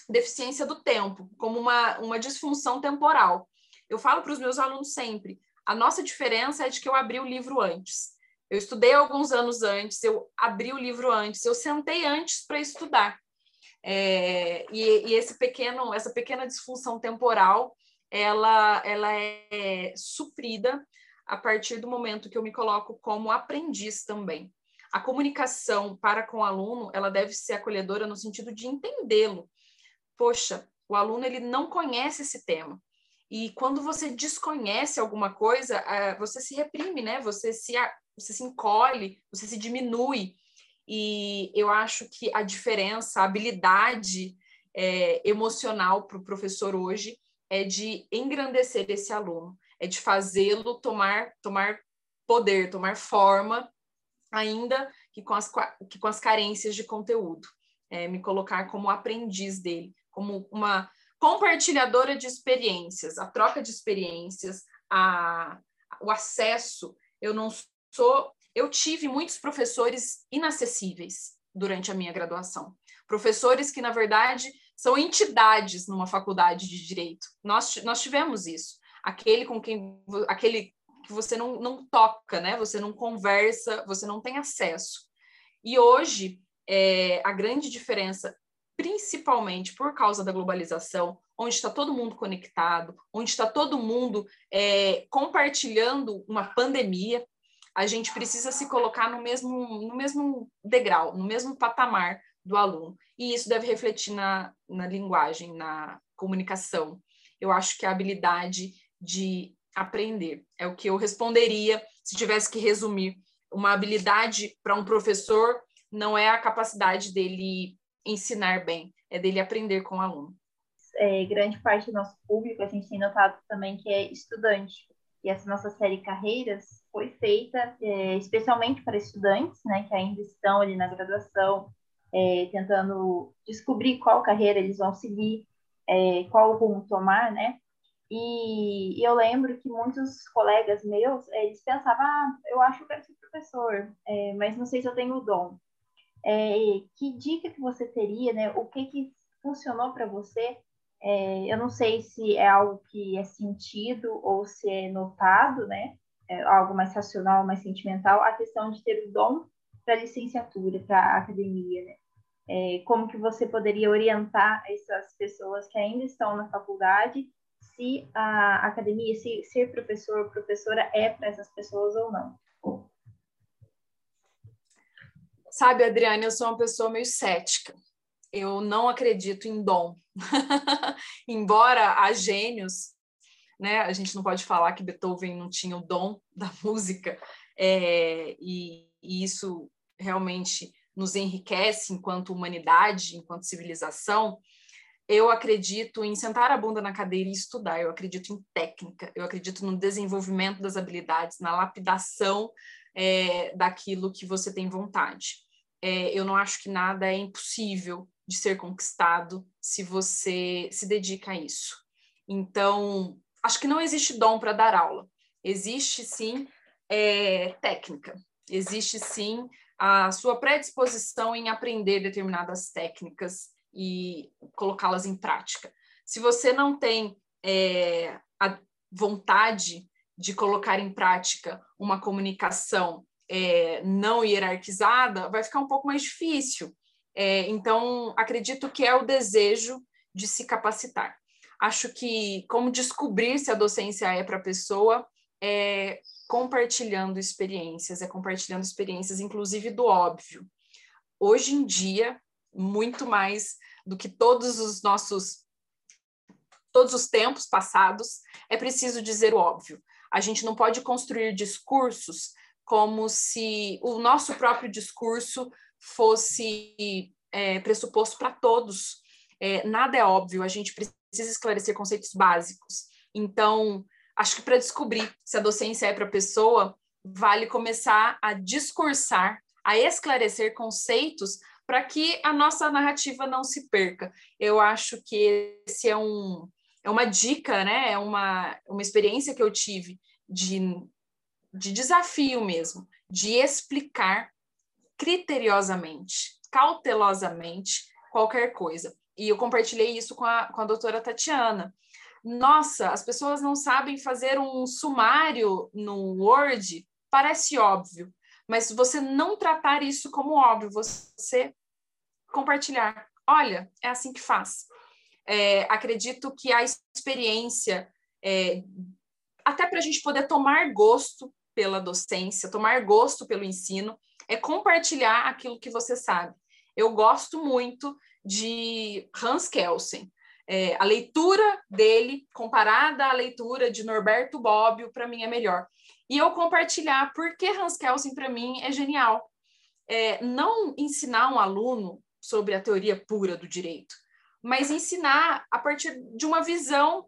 deficiência do tempo, como uma, uma disfunção temporal. Eu falo para os meus alunos sempre: a nossa diferença é de que eu abri o livro antes. Eu estudei alguns anos antes, eu abri o livro antes, eu sentei antes para estudar. É, e, e, esse pequeno, essa pequena disfunção temporal, ela, ela é suprida a partir do momento que eu me coloco como aprendiz também. A comunicação para com o aluno, ela deve ser acolhedora no sentido de entendê-lo. Poxa, o aluno ele não conhece esse tema. E quando você desconhece alguma coisa, eh, você se reprime, né? Você se, você se encolhe, você se diminui. E eu acho que a diferença, a habilidade é, emocional para o professor hoje é de engrandecer esse aluno, é de fazê-lo tomar, tomar poder, tomar forma, ainda que com as, que com as carências de conteúdo. É, me colocar como aprendiz dele, como uma compartilhadora de experiências, a troca de experiências, a, o acesso. Eu não sou. Eu tive muitos professores inacessíveis durante a minha graduação. Professores que, na verdade, são entidades numa faculdade de direito. Nós, nós tivemos isso. Aquele com quem aquele que você não, não toca, né? Você não conversa, você não tem acesso. E hoje, é, a grande diferença principalmente por causa da globalização, onde está todo mundo conectado, onde está todo mundo é, compartilhando uma pandemia, a gente precisa se colocar no mesmo, no mesmo degrau, no mesmo patamar do aluno. E isso deve refletir na, na linguagem, na comunicação. Eu acho que a habilidade de aprender é o que eu responderia se tivesse que resumir. Uma habilidade para um professor não é a capacidade dele ensinar bem, é dele aprender com o aluno.
É, grande parte do nosso público, a gente tem notado também que é estudante. E essa nossa série Carreiras foi feita é, especialmente para estudantes, né, que ainda estão ali na graduação, é, tentando descobrir qual carreira eles vão seguir, é, qual rumo tomar, né? E, e, eu lembro que muitos colegas meus, eles pensavam, ah, eu acho que eu quero ser professor, é, mas não sei se eu tenho o dom é, que dica que você teria, né? O que que funcionou para você? É, eu não sei se é algo que é sentido ou se é notado, né? É algo mais racional, mais sentimental, a questão de ter o dom para licenciatura, para academia, né? É, como que você poderia orientar essas pessoas que ainda estão na faculdade, se a academia, se ser professor ou professora é para essas pessoas ou não?
Sabe, Adriane, eu sou uma pessoa meio cética. Eu não acredito em dom. Embora há gênios, né? A gente não pode falar que Beethoven não tinha o dom da música, é, e, e isso realmente nos enriquece enquanto humanidade, enquanto civilização, eu acredito em sentar a bunda na cadeira e estudar, eu acredito em técnica, eu acredito no desenvolvimento das habilidades, na lapidação é, daquilo que você tem vontade. É, eu não acho que nada é impossível de ser conquistado se você se dedica a isso. Então, acho que não existe dom para dar aula. Existe sim é, técnica, existe sim a sua predisposição em aprender determinadas técnicas e colocá-las em prática. Se você não tem é, a vontade de colocar em prática uma comunicação é, não hierarquizada, vai ficar um pouco mais difícil. É, então, acredito que é o desejo de se capacitar. Acho que como descobrir se a docência é para a pessoa é compartilhando experiências, é compartilhando experiências, inclusive do óbvio. Hoje em dia, muito mais do que todos os nossos todos os tempos passados, é preciso dizer o óbvio. A gente não pode construir discursos como se o nosso próprio discurso fosse é, pressuposto para todos. É, nada é óbvio, a gente precisa esclarecer conceitos básicos. Então, acho que para descobrir se a docência é para a pessoa, vale começar a discursar, a esclarecer conceitos para que a nossa narrativa não se perca. Eu acho que esse é um é uma dica, né? É uma, uma experiência que eu tive de, de desafio mesmo, de explicar criteriosamente, cautelosamente qualquer coisa. E eu compartilhei isso com a, com a doutora Tatiana. Nossa, as pessoas não sabem fazer um sumário no Word, parece óbvio, mas você não tratar isso como óbvio, você compartilhar. Olha, é assim que faz. É, acredito que a experiência, é, até para a gente poder tomar gosto pela docência, tomar gosto pelo ensino, é compartilhar aquilo que você sabe. Eu gosto muito de Hans Kelsen. É, a leitura dele, comparada à leitura de Norberto Bobbio, para mim é melhor e eu compartilhar porque Hans Kelsen para mim é genial. É, não ensinar um aluno sobre a teoria pura do direito, mas ensinar a partir de uma visão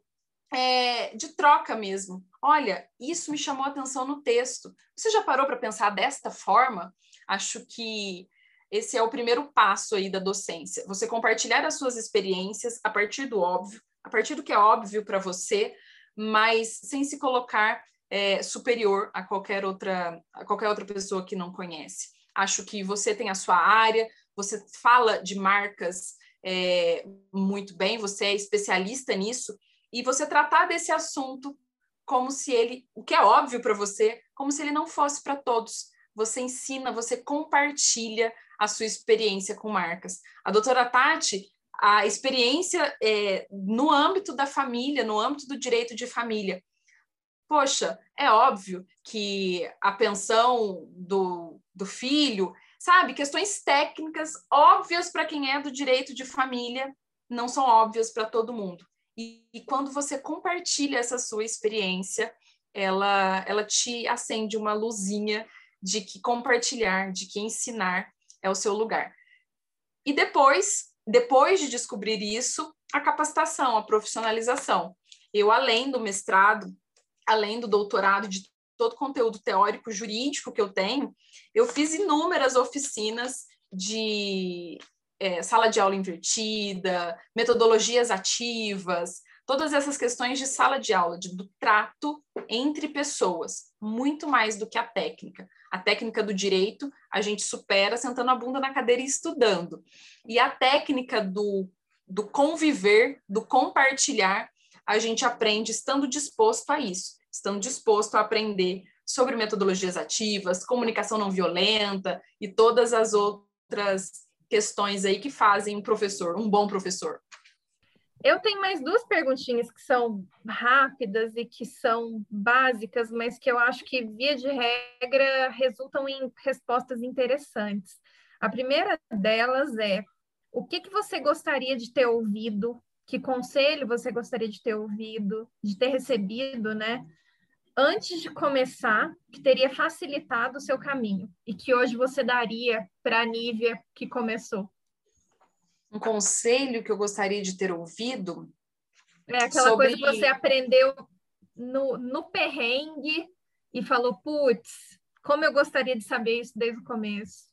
é, de troca mesmo. Olha, isso me chamou a atenção no texto. Você já parou para pensar desta forma? Acho que esse é o primeiro passo aí da docência. Você compartilhar as suas experiências a partir do óbvio, a partir do que é óbvio para você, mas sem se colocar é, superior a qualquer outra a qualquer outra pessoa que não conhece. Acho que você tem a sua área, você fala de marcas é, muito bem, você é especialista nisso e você tratar desse assunto como se ele, o que é óbvio para você, como se ele não fosse para todos. Você ensina, você compartilha a sua experiência com marcas. A doutora Tati, a experiência é, no âmbito da família, no âmbito do direito de família, poxa, é óbvio que a pensão do, do filho, sabe, questões técnicas óbvias para quem é do direito de família, não são óbvias para todo mundo. E, e, quando você compartilha essa sua experiência, ela, ela te acende uma luzinha de que compartilhar, de que ensinar é o seu lugar. E depois, depois de descobrir isso, a capacitação, a profissionalização. Eu, além do mestrado, além do doutorado, de todo o conteúdo teórico jurídico que eu tenho, eu fiz inúmeras oficinas de é, sala de aula invertida, metodologias ativas, todas essas questões de sala de aula, de, do trato entre pessoas, muito mais do que a técnica. A técnica do direito a gente supera sentando a bunda na cadeira e estudando. E a técnica do, do conviver, do compartilhar, a gente aprende estando disposto a isso, estando disposto a aprender sobre metodologias ativas, comunicação não violenta e todas as outras questões aí que fazem um professor, um bom professor.
Eu tenho mais duas perguntinhas que são rápidas e que são básicas, mas que eu acho que, via de regra, resultam em respostas interessantes. A primeira delas é: o que, que você gostaria de ter ouvido? Que conselho você gostaria de ter ouvido, de ter recebido, né? Antes de começar, que teria facilitado o seu caminho e que hoje você daria para a Nívia que começou?
Um conselho que eu gostaria de ter ouvido.
É aquela sobre... coisa que você aprendeu no, no perrengue e falou, putz, como eu gostaria de saber isso desde o começo.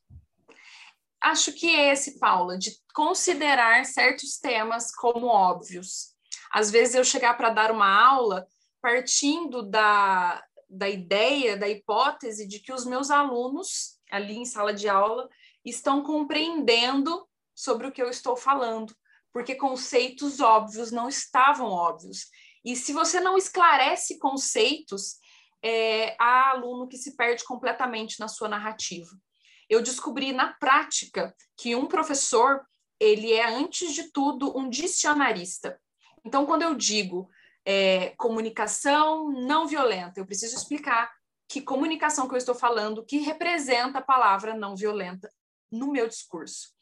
Acho que é esse, Paula, de considerar certos temas como óbvios. Às vezes eu chegar para dar uma aula partindo da, da ideia, da hipótese de que os meus alunos, ali em sala de aula, estão compreendendo sobre o que eu estou falando, porque conceitos óbvios não estavam óbvios. E se você não esclarece conceitos, é, há aluno que se perde completamente na sua narrativa. Eu descobri na prática que um professor, ele é, antes de tudo, um dicionarista. Então, quando eu digo é, comunicação não violenta, eu preciso explicar que comunicação que eu estou falando, que representa a palavra não violenta no meu discurso.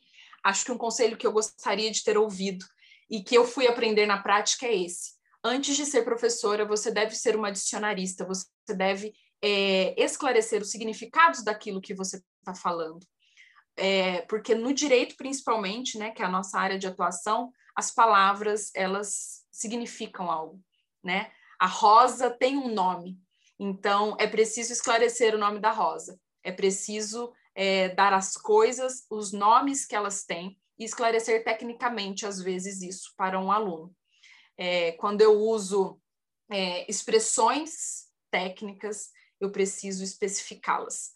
Acho que um conselho que eu gostaria de ter ouvido e que eu fui aprender na prática é esse. Antes de ser professora, você deve ser uma dicionarista, você deve é, esclarecer os significados daquilo que você está falando. É, porque no direito, principalmente, né, que é a nossa área de atuação, as palavras, elas significam algo, né? A rosa tem um nome, então é preciso esclarecer o nome da rosa, é preciso é, dar às coisas os nomes que elas têm e esclarecer tecnicamente, às vezes, isso para um aluno. É, quando eu uso é, expressões técnicas, eu preciso especificá-las.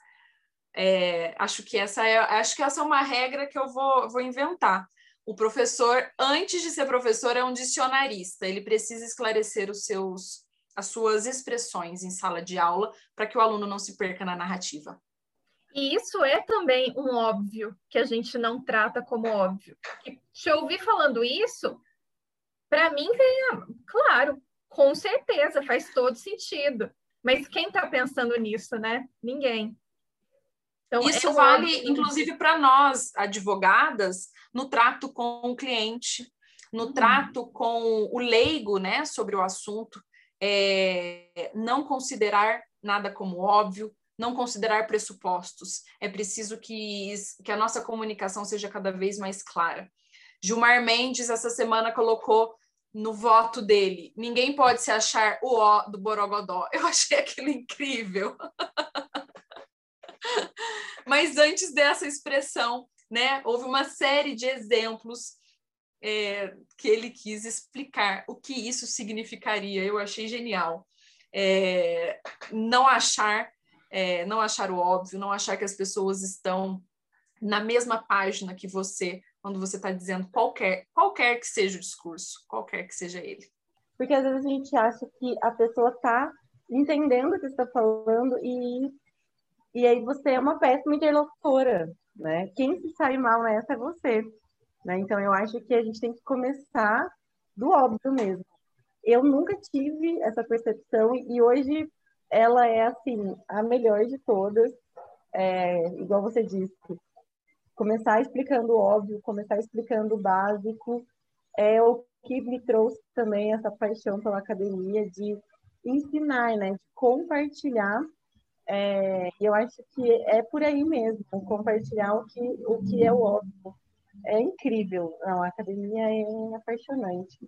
É, acho que essa é acho que essa é uma regra que eu vou, vou inventar. O professor, antes de ser professor, é um dicionarista. Ele precisa esclarecer os seus as suas expressões em sala de aula para que o aluno não se perca na narrativa.
E isso é também um óbvio que a gente não trata como óbvio. E te ouvir falando isso, para mim vem, claro, com certeza, faz todo sentido. Mas quem está pensando nisso, né? Ninguém.
Então, Isso é vale, óbvio. inclusive, para nós, advogadas, no trato com o cliente, no uhum. trato com o leigo, né, sobre o assunto, é, não considerar nada como óbvio, não considerar pressupostos. É preciso que, que a nossa comunicação seja cada vez mais clara. Gilmar Mendes, essa semana, colocou no voto dele: ninguém pode se achar o ó do Borogodó. Eu achei aquilo incrível. Mas antes dessa expressão, né, houve uma série de exemplos é, que ele quis explicar o que isso significaria. Eu achei genial. É, não achar é, não achar o óbvio, não achar que as pessoas estão na mesma página que você quando você está dizendo qualquer, qualquer que seja o discurso, qualquer que seja ele.
Porque às vezes a gente acha que a pessoa está entendendo o que está falando e, e aí você é uma péssima interlocutora, né? Quem se sai mal nessa é você, né? Então eu acho que a gente tem que começar do óbvio mesmo. Eu nunca tive essa percepção e hoje ela é, assim, a melhor de todas, é, igual você disse. Começar explicando o óbvio, começar explicando o básico, é o que me trouxe também essa paixão pela academia de ensinar, né, de compartilhar. É, eu acho que é por aí mesmo, compartilhar o que, o que é o óbvio. É incrível, Não, a academia é apaixonante.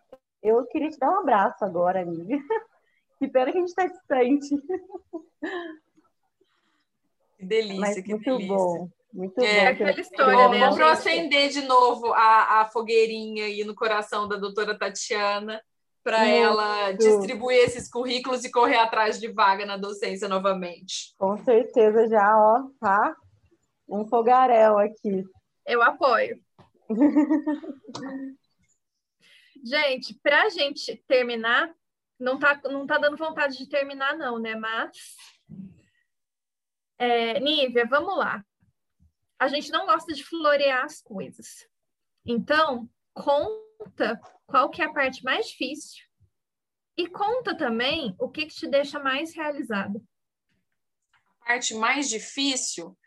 Eu queria te dar um abraço agora, amiga. Que pena que a gente está distante.
Que delícia, Mas que
muito
delícia.
bom. Muito
é,
bom.
Aquela história, né?
Vamos acender de novo a, a fogueirinha aí no coração da doutora Tatiana para ela distribuir esses currículos e correr atrás de vaga na docência novamente.
Com certeza, já, ó, tá? Um fogaréu aqui.
Eu apoio. gente, para a gente terminar, não tá, não tá dando vontade de terminar, não, né? Mas. É, Nívia, vamos lá. a gente não gosta de florear as coisas. Então, conta qual que é a parte mais difícil e conta também o que, que te deixa mais realizado.
A parte mais difícil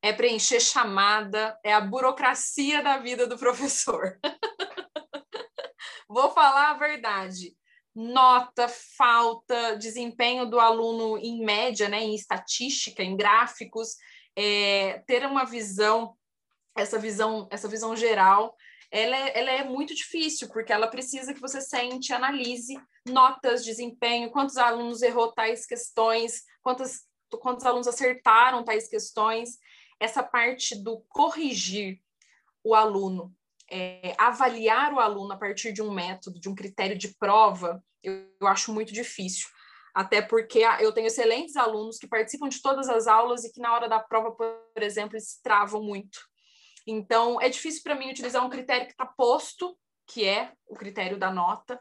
é preencher chamada, é a burocracia da vida do professor. Vou falar a verdade. Nota, falta, desempenho do aluno em média, né, em estatística, em gráficos, é, ter uma visão, essa visão, essa visão geral, ela é, ela é muito difícil, porque ela precisa que você sente, analise notas, desempenho, quantos alunos errou tais questões, quantos, quantos alunos acertaram tais questões, essa parte do corrigir o aluno, é, avaliar o aluno a partir de um método, de um critério de prova, eu, eu acho muito difícil. Até porque eu tenho excelentes alunos que participam de todas as aulas e que na hora da prova, por exemplo, eles travam muito. Então, é difícil para mim utilizar um critério que está posto, que é o critério da nota.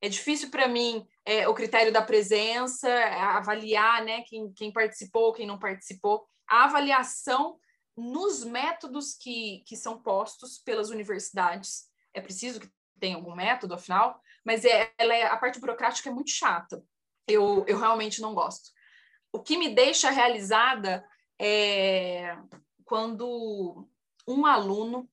É difícil para mim é, o critério da presença, avaliar né, quem, quem participou, quem não participou. A avaliação nos métodos que, que são postos pelas universidades. É preciso que tenha algum método, afinal, mas é, ela é, a parte burocrática é muito chata. Eu, eu realmente não gosto. O que me deixa realizada é quando um aluno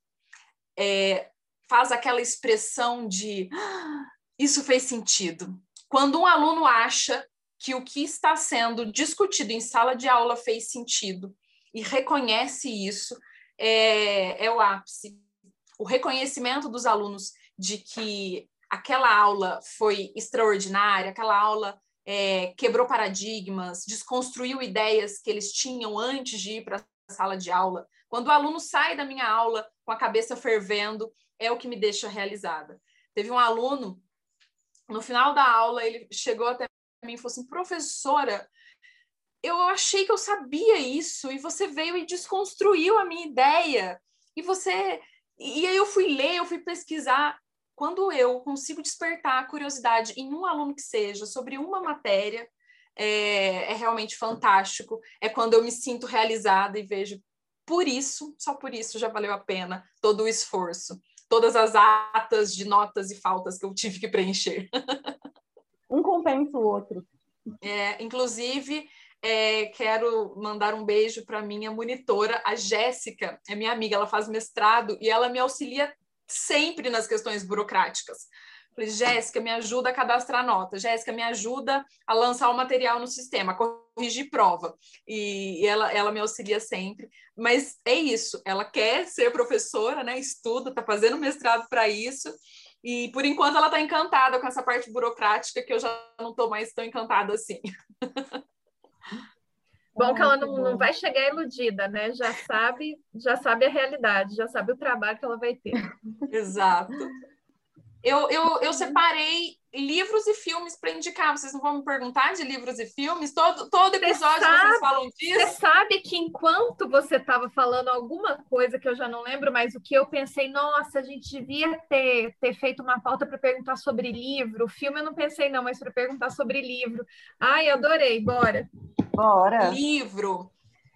é, faz aquela expressão de ah, isso fez sentido. Quando um aluno acha que o que está sendo discutido em sala de aula fez sentido e reconhece isso, é, é o ápice. O reconhecimento dos alunos de que aquela aula foi extraordinária, aquela aula é, quebrou paradigmas, desconstruiu ideias que eles tinham antes de ir para a sala de aula. Quando o aluno sai da minha aula com a cabeça fervendo, é o que me deixa realizada. Teve um aluno, no final da aula, ele chegou até mim e falou assim: professora, eu achei que eu sabia isso, e você veio e desconstruiu a minha ideia. E você. E aí eu fui ler, eu fui pesquisar. Quando eu consigo despertar a curiosidade em um aluno que seja sobre uma matéria, é, é realmente fantástico. É quando eu me sinto realizada e vejo, por isso, só por isso já valeu a pena todo o esforço, todas as atas de notas e faltas que eu tive que preencher.
Um compensa o outro.
É, inclusive, é, quero mandar um beijo para minha monitora, a Jéssica, é minha amiga, ela faz mestrado e ela me auxilia sempre nas questões burocráticas. Falei, Jéssica, me ajuda a cadastrar nota. Jéssica, me ajuda a lançar o material no sistema, corrigir prova. E, e ela, ela me auxilia sempre. Mas é isso, ela quer ser professora, né? Estuda, está fazendo mestrado para isso. E por enquanto ela está encantada com essa parte burocrática que eu já não estou mais tão encantada assim.
Bom que ela não, não vai chegar iludida, né? Já sabe, já sabe a realidade, já sabe o trabalho que ela vai ter.
Exato. Eu, eu, eu separei livros e filmes para indicar. Vocês não vão me perguntar de livros e filmes? Todo, todo episódio sabe, vocês falam disso.
Você sabe que enquanto você estava falando alguma coisa que eu já não lembro, mas o que eu pensei, nossa, a gente devia ter, ter feito uma pauta para perguntar sobre livro. Filme eu não pensei, não, mas para perguntar sobre livro. Ai, adorei, bora.
Bora.
Livro.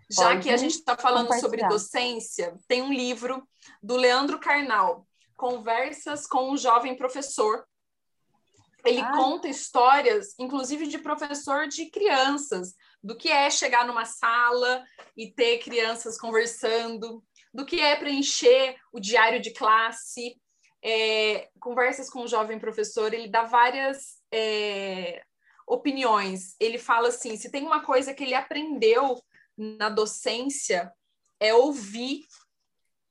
Já Pode que a gente está falando sobre docência, tem um livro do Leandro Carnal conversas com um jovem professor. Ele Ai. conta histórias, inclusive de professor de crianças, do que é chegar numa sala e ter crianças conversando, do que é preencher o diário de classe, é, conversas com o jovem professor. Ele dá várias é, opiniões. Ele fala assim: se tem uma coisa que ele aprendeu na docência, é ouvir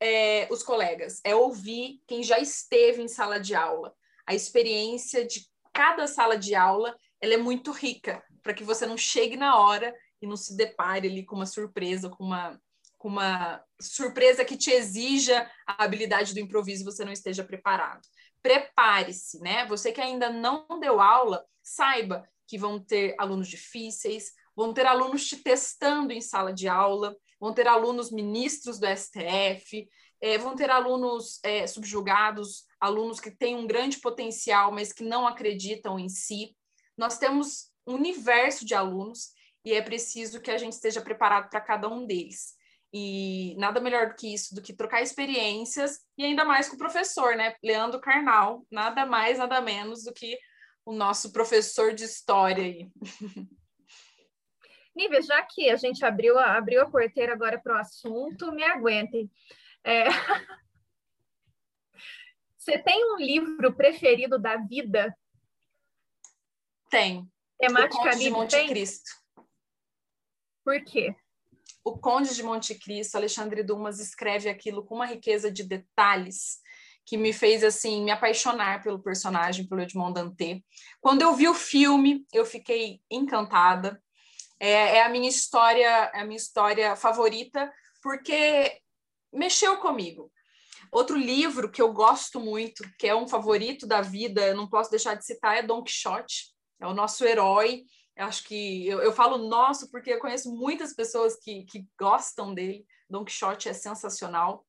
é, os colegas, é ouvir quem já esteve em sala de aula. A experiência de cada sala de aula ela é muito rica, para que você não chegue na hora e não se depare ali com uma surpresa, com uma, com uma surpresa que te exija a habilidade do improviso e você não esteja preparado. Prepare-se, né? Você que ainda não deu aula, saiba que vão ter alunos difíceis, vão ter alunos te testando em sala de aula, vão ter alunos ministros do STF, é, vão ter alunos é, subjugados, alunos que têm um grande potencial, mas que não acreditam em si. Nós temos um universo de alunos e é preciso que a gente esteja preparado para cada um deles. E nada melhor do que isso, do que trocar experiências, e ainda mais com o professor, né? Leandro Carnal, nada mais, nada menos do que o nosso professor de história aí.
Nívia, já que a gente abriu a, abriu a porteira agora para o assunto, me aguentem. É... Você tem um livro preferido da vida?
Tem.
Temática
o Conde de Monte
tem?
Cristo.
Por quê?
O Conde de Monte Cristo, Alexandre Dumas, escreve aquilo com uma riqueza de detalhes que me fez assim me apaixonar pelo personagem, pelo Edmond Dantê. Quando eu vi o filme, eu fiquei encantada. É, é a minha história, é a minha história favorita, porque mexeu comigo. Outro livro que eu gosto muito, que é um favorito da vida, eu não posso deixar de citar, é Don Quixote. É o nosso herói. Eu acho que eu, eu falo nosso porque eu conheço muitas pessoas que, que gostam dele. Don Quixote é sensacional.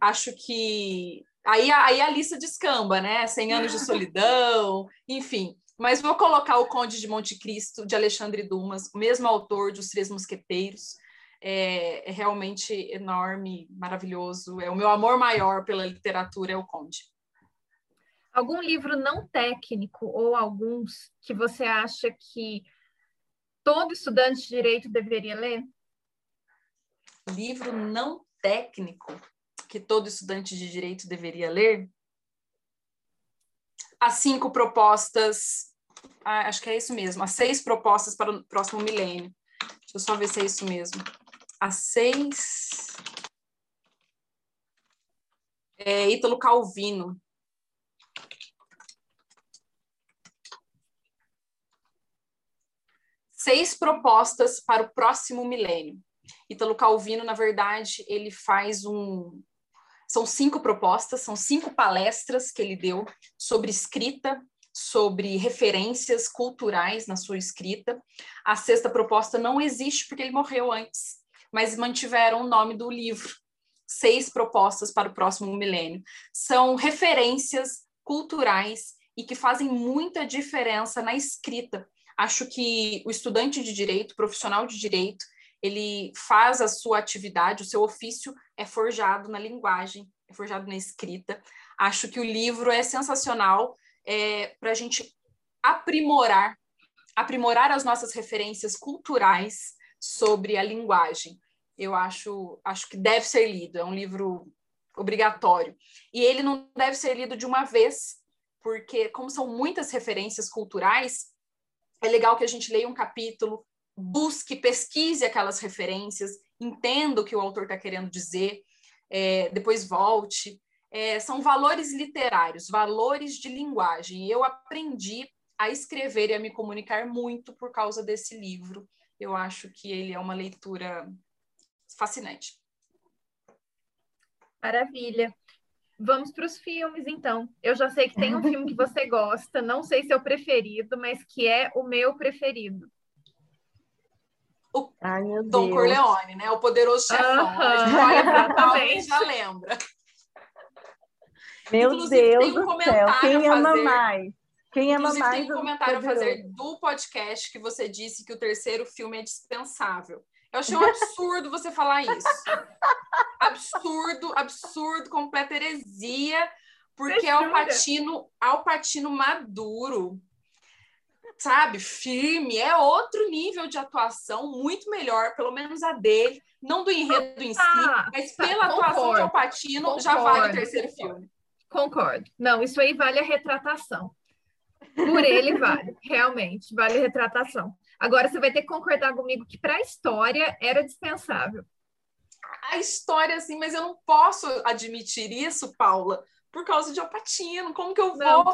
Acho que aí, aí a lista descamba, né? 100 anos de solidão, enfim. Mas vou colocar o Conde de Monte Cristo, de Alexandre Dumas, o mesmo autor de Os Três Mosqueteiros. É, é, realmente enorme, maravilhoso. É o meu amor maior pela literatura é o Conde.
Algum livro não técnico ou alguns que você acha que todo estudante de direito deveria ler?
Livro não técnico que todo estudante de direito deveria ler? As cinco propostas ah, acho que é isso mesmo, as seis propostas para o próximo milênio. Deixa eu só ver se é isso mesmo. As seis. É, Ítalo Calvino. Seis propostas para o próximo milênio. Ítalo Calvino, na verdade, ele faz um. São cinco propostas, são cinco palestras que ele deu sobre escrita, sobre referências culturais na sua escrita. A sexta proposta não existe porque ele morreu antes, mas mantiveram o nome do livro. Seis propostas para o próximo milênio. São referências culturais e que fazem muita diferença na escrita. Acho que o estudante de direito, profissional de direito, ele faz a sua atividade, o seu ofício é forjado na linguagem, é forjado na escrita. Acho que o livro é sensacional é, para a gente aprimorar, aprimorar as nossas referências culturais sobre a linguagem. Eu acho, acho que deve ser lido, é um livro obrigatório. E ele não deve ser lido de uma vez, porque, como são muitas referências culturais, é legal que a gente leia um capítulo, busque, pesquise aquelas referências, entenda o que o autor está querendo dizer, é, depois volte é, são valores literários, valores de linguagem. Eu aprendi a escrever e a me comunicar muito por causa desse livro. Eu acho que ele é uma leitura fascinante.
Maravilha. Vamos para os filmes, então. Eu já sei que tem um filme que você gosta, não sei se é o preferido, mas que é o meu preferido.
O Ai, Dom Deus. Corleone, né? O poderoso chefão. Uh -huh, exatamente. já lembra.
Meu Inclusive, Deus um do céu, quem ama mais? Quem ama
Inclusive,
mais?
Tem um comentário a fazer do podcast que você disse que o terceiro filme é dispensável. Eu achei um absurdo você falar isso. Absurdo, absurdo, completa heresia, porque é o Patino, Al Patino maduro, sabe, firme, é outro nível de atuação, muito melhor, pelo menos a dele, não do enredo em si, ah, mas pela concordo, atuação de Al Pacino, concordo. já vale o terceiro filme.
Concordo. Não, isso aí vale a retratação. Por ele vale, realmente, vale a retratação. Agora você vai ter que concordar comigo que para a história era dispensável.
A história, sim, mas eu não posso admitir isso, Paula, por causa de Alpatino. Como que eu vou
não,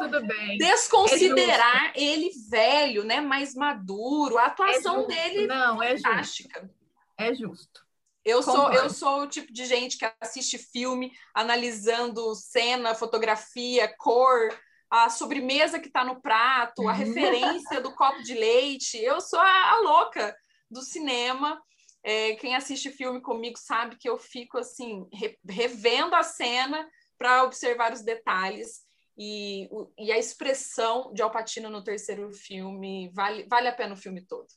desconsiderar é ele velho, né, mais maduro? A atuação
é
dele
não,
é fantástica.
Justo. É justo.
Eu sou, eu sou o tipo de gente que assiste filme analisando cena, fotografia, cor, a sobremesa que está no prato, a uhum. referência do copo de leite. Eu sou a, a louca do cinema. É, quem assiste filme comigo sabe que eu fico assim re, revendo a cena para observar os detalhes. e, e a expressão de Alpatino no terceiro filme vale, vale a pena o filme todo.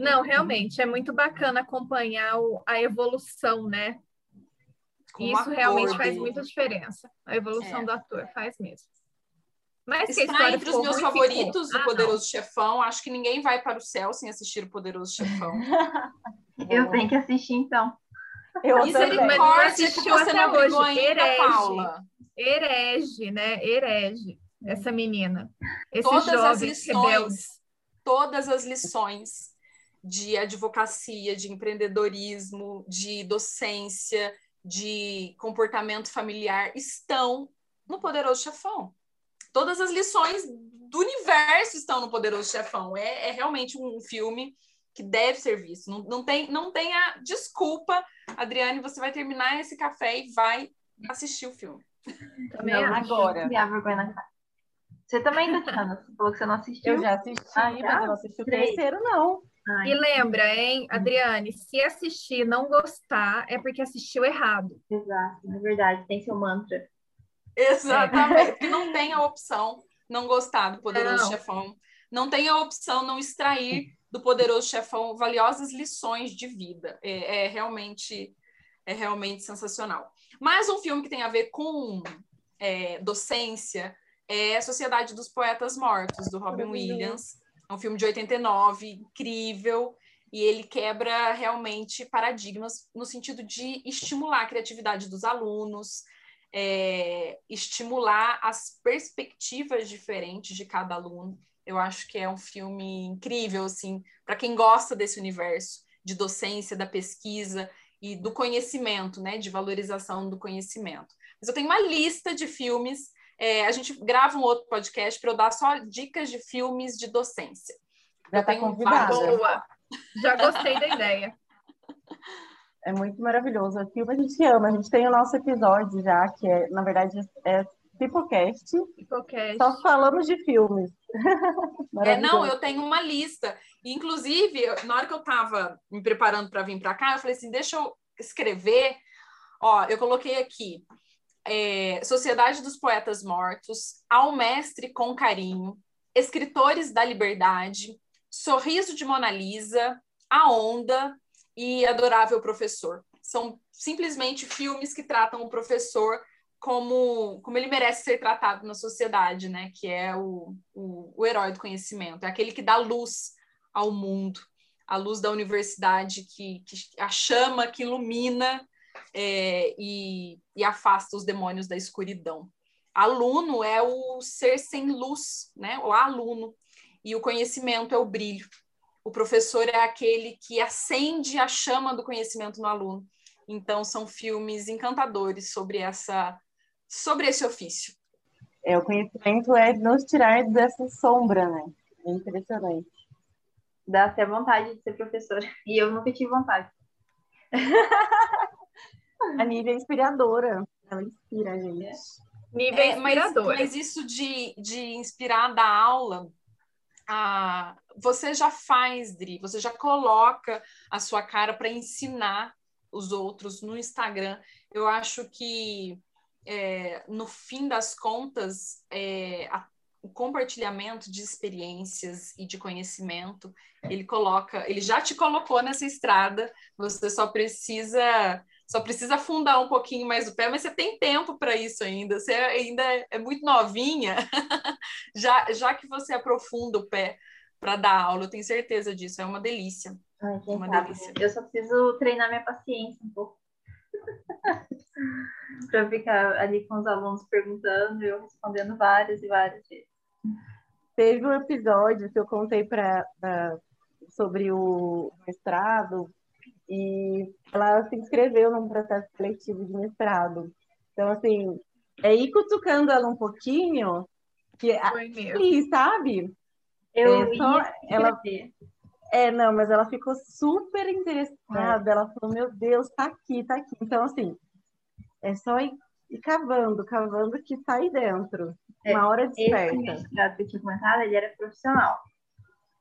Não, realmente, é muito bacana acompanhar o, a evolução, né? Isso realmente faz muita diferença. A evolução é. do ator faz mesmo.
Mas Está entre os meus favoritos ficou. do ah, Poderoso não. Chefão. Acho que ninguém vai para o céu sem assistir o Poderoso Chefão.
Eu tenho que assistir, então.
Eu Misericórdia que você não brigou ainda, Herege. Paula.
Herege, né? Herege, essa menina. Esse todas as lições,
todas as lições de advocacia, de empreendedorismo, de docência, de comportamento familiar estão no Poderoso Chefão. Todas as lições do universo estão no Poderoso Chefão. É, é realmente um filme que deve ser visto. Não, não, tem, não tenha desculpa, Adriane, você vai terminar esse café e vai assistir o filme.
Também não, agora. Você também, Tatiana? Você falou que você não assistiu?
Eu já assisti, ah, mas eu não assisti o terceiro, não.
Ai. E lembra, hein, Adriane, se assistir não gostar, é porque assistiu errado.
Exato, é verdade, tem seu mantra.
Exatamente, porque não tem a opção não gostar do Poderoso não. Chefão. Não tem a opção não extrair do Poderoso Chefão valiosas lições de vida. É, é realmente é realmente sensacional. Mais um filme que tem a ver com é, docência é a Sociedade dos Poetas Mortos, do Robin Williams. É um filme de 89, incrível, e ele quebra realmente paradigmas no sentido de estimular a criatividade dos alunos, é, estimular as perspectivas diferentes de cada aluno. Eu acho que é um filme incrível, assim, para quem gosta desse universo de docência, da pesquisa e do conhecimento, né, de valorização do conhecimento. Mas eu tenho uma lista de filmes. É, a gente grava um outro podcast para eu dar só dicas de filmes de docência.
Já está convidada.
Boa. Já gostei da ideia.
É muito maravilhoso. O filme a gente ama. A gente tem o nosso episódio já, que é, na verdade, é Pipocast.
Pipocast.
Só falamos de filmes.
é, não, eu tenho uma lista. Inclusive, na hora que eu estava me preparando para vir para cá, eu falei assim: deixa eu escrever. Ó, eu coloquei aqui é, Sociedade dos Poetas Mortos, Ao Mestre com Carinho, Escritores da Liberdade, Sorriso de Mona Lisa, A Onda e Adorável Professor. São simplesmente filmes que tratam o professor como, como ele merece ser tratado na sociedade, né? Que é o, o, o herói do conhecimento, é aquele que dá luz ao mundo, a luz da universidade, que, que a chama que ilumina é, e, e afasta os demônios da escuridão. Aluno é o ser sem luz, né? O aluno. E o conhecimento é o brilho. O professor é aquele que acende a chama do conhecimento no aluno. Então, são filmes encantadores sobre essa sobre esse ofício.
É, o conhecimento é nos tirar dessa sombra, né? É impressionante.
Dá até vontade de ser professora. E eu nunca tive vontade.
a Nívia é inspiradora. Ela inspira a gente.
É, inspiradora. Mas, mas, isso de, de inspirar da aula, ah, você já faz, Dri, você já coloca a sua cara para ensinar os outros no Instagram. Eu acho que é, no fim das contas, é, a, o compartilhamento de experiências e de conhecimento, ele coloca, ele já te colocou nessa estrada, você só precisa só precisa afundar um pouquinho mais o pé, mas você tem tempo para isso ainda, você ainda é muito novinha, já, já que você aprofunda o pé para dar aula, eu tenho certeza disso, é uma delícia.
Ai, uma sabe? delícia. Eu só preciso treinar minha paciência um pouco. para ficar ali com os alunos perguntando e eu respondendo várias e várias vezes.
Teve um episódio que eu contei para sobre o mestrado e ela se inscreveu num processo seletivo de mestrado. Então, assim, é ir cutucando ela um pouquinho, que ali, sabe?
Eu é, só, ela
É, não, mas ela ficou super interessada. É. Ela falou: Meu Deus, tá aqui, tá aqui. Então, assim, é só ir, ir cavando, cavando que tá aí dentro. É, Uma hora desperta. Esse
mestrado que eu tinha comentado, ele era profissional.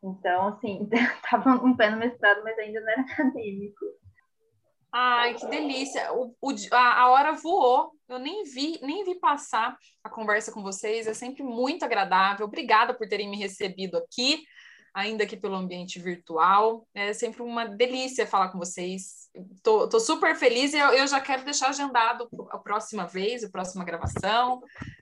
Então, assim, tava um pé no mestrado, mas ainda não era acadêmico.
Ai, que delícia! O, o, a, a hora voou. Eu nem vi, nem vi passar a conversa com vocês. É sempre muito agradável. Obrigada por terem me recebido aqui ainda aqui pelo ambiente virtual. É sempre uma delícia falar com vocês. Tô, tô super feliz e eu, eu, já quero deixar agendado a próxima vez, a próxima gravação.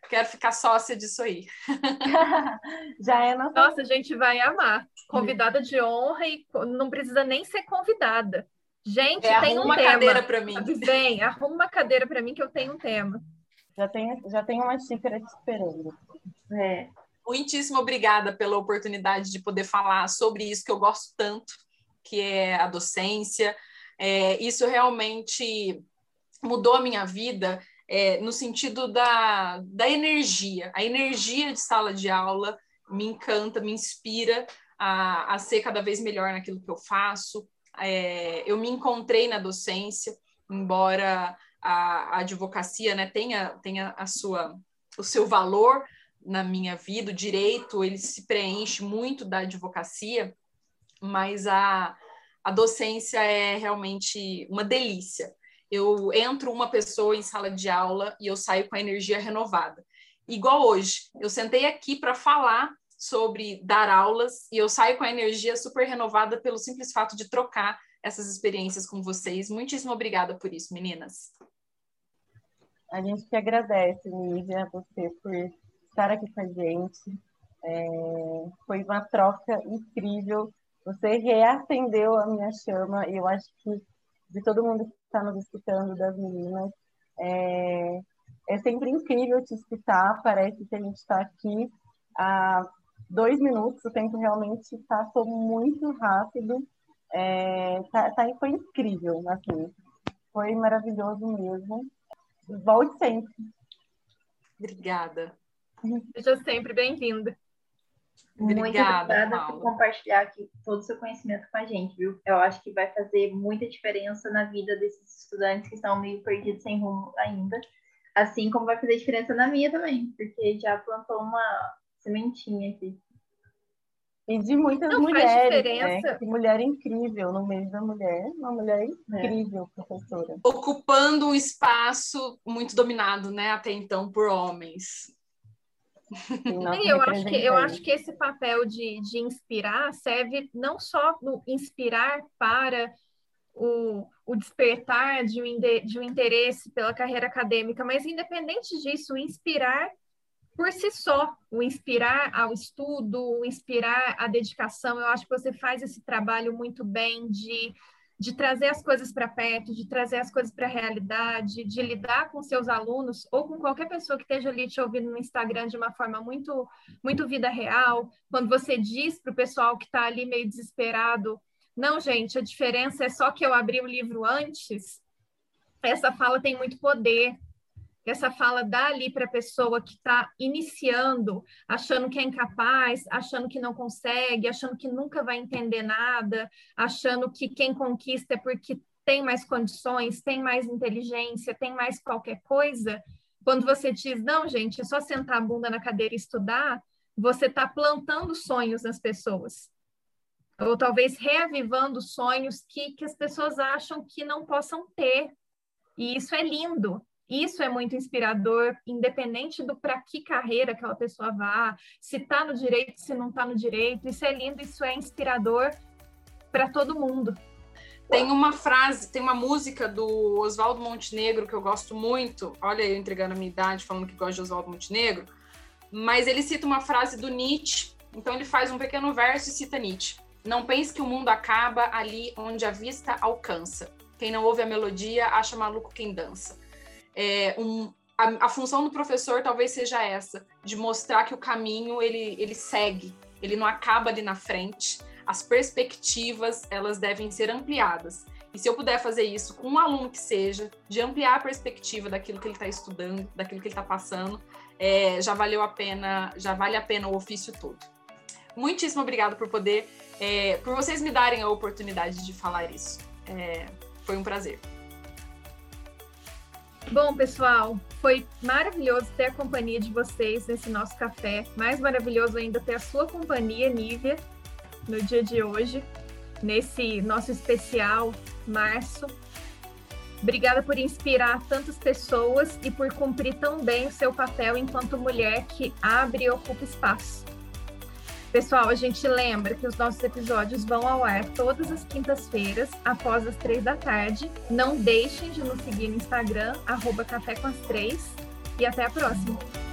Quero ficar sócia disso aí.
já é nossa... Nossa, a gente vai amar. Convidada de honra e não precisa nem ser convidada. Gente, é, tem um
uma
tema.
cadeira para mim.
Vem, arruma uma cadeira para mim que eu tenho um tema.
Já tem, já tem uma xícara te esperando.
É muitíssimo obrigada pela oportunidade de poder falar sobre isso que eu gosto tanto, que é a docência. É, isso realmente mudou a minha vida é, no sentido da, da energia. A energia de sala de aula me encanta, me inspira a, a ser cada vez melhor naquilo que eu faço. É, eu me encontrei na docência, embora a, a advocacia né, tenha, tenha a sua, o seu valor, na minha vida, o direito ele se preenche muito da advocacia, mas a, a docência é realmente uma delícia. Eu entro uma pessoa em sala de aula e eu saio com a energia renovada. Igual hoje, eu sentei aqui para falar sobre dar aulas e eu saio com a energia super renovada pelo simples fato de trocar essas experiências com vocês. Muitíssimo obrigada por isso, meninas.
A gente que agradece, Nívia, você por estar aqui com a gente. É, foi uma troca incrível. Você reacendeu a minha chama e eu acho que de todo mundo que está nos escutando, das meninas, é, é sempre incrível te escutar. Parece que a gente está aqui há dois minutos, o tempo realmente passou muito rápido. É, tá, tá, foi incrível, assim, foi maravilhoso mesmo. Volte sempre.
Obrigada.
Seja sempre bem-vinda.
Muito obrigada por compartilhar aqui todo o seu conhecimento com a gente, viu? Eu acho que vai fazer muita diferença na vida desses estudantes que estão meio perdidos sem rumo ainda. Assim como vai fazer diferença na minha também, porque já plantou uma sementinha aqui.
E de muitas Não, mulheres, né? Que mulher incrível no meio da mulher, uma mulher incrível, é. professora.
Ocupando um espaço muito dominado, né, até então, por homens.
eu acho que eu acho que esse papel de, de inspirar serve não só no inspirar para o, o despertar de um, de um interesse pela carreira acadêmica, mas independente disso, inspirar por si só, o inspirar ao estudo, o inspirar à dedicação. Eu acho que você faz esse trabalho muito bem de de trazer as coisas para perto, de trazer as coisas para a realidade, de lidar com seus alunos ou com qualquer pessoa que esteja ali te ouvindo no Instagram de uma forma muito, muito vida real. Quando você diz para o pessoal que está ali meio desesperado, não, gente, a diferença é só que eu abri o livro antes. Essa fala tem muito poder, essa fala dá ali para a pessoa que está iniciando, achando que é incapaz, achando que não consegue, achando que nunca vai entender nada, achando que quem conquista é porque tem mais condições, tem mais inteligência, tem mais qualquer coisa. Quando você diz, não, gente, é só sentar a bunda na cadeira e estudar, você está plantando sonhos nas pessoas. Ou talvez reavivando sonhos que, que as pessoas acham que não possam ter. E isso é lindo. Isso é muito inspirador, independente do para que carreira aquela pessoa vá, se está no direito, se não está no direito. Isso é lindo, isso é inspirador para todo mundo.
Tem uma frase, tem uma música do Oswaldo Montenegro que eu gosto muito. Olha, eu entregando a minha idade falando que gosto de Oswaldo Montenegro. Mas ele cita uma frase do Nietzsche. Então ele faz um pequeno verso e cita Nietzsche. Não pense que o mundo acaba ali onde a vista alcança. Quem não ouve a melodia acha maluco quem dança é, um, a, a, função do professor talvez seja essa, de mostrar que o caminho ele, ele segue, ele não acaba ali na frente. As perspectivas elas devem ser ampliadas. E se eu puder fazer isso com um aluno que seja, de ampliar a perspectiva daquilo que ele está estudando, daquilo que ele está passando, é, já valeu a pena, já vale a pena o ofício todo. Muitíssimo obrigado por poder, é, por vocês me darem a oportunidade de falar isso. É, foi um prazer.
Bom, pessoal, foi maravilhoso ter a companhia de vocês nesse nosso café. Mais maravilhoso ainda ter a sua companhia, Nívia, no dia de hoje, nesse nosso especial março. Obrigada por inspirar tantas pessoas e por cumprir tão bem o seu papel enquanto mulher que abre e ocupa espaço. Pessoal, a gente lembra que os nossos episódios vão ao ar todas as quintas-feiras, após as três da tarde. Não deixem de nos seguir no Instagram, arroba Café com as Três. E até a próxima!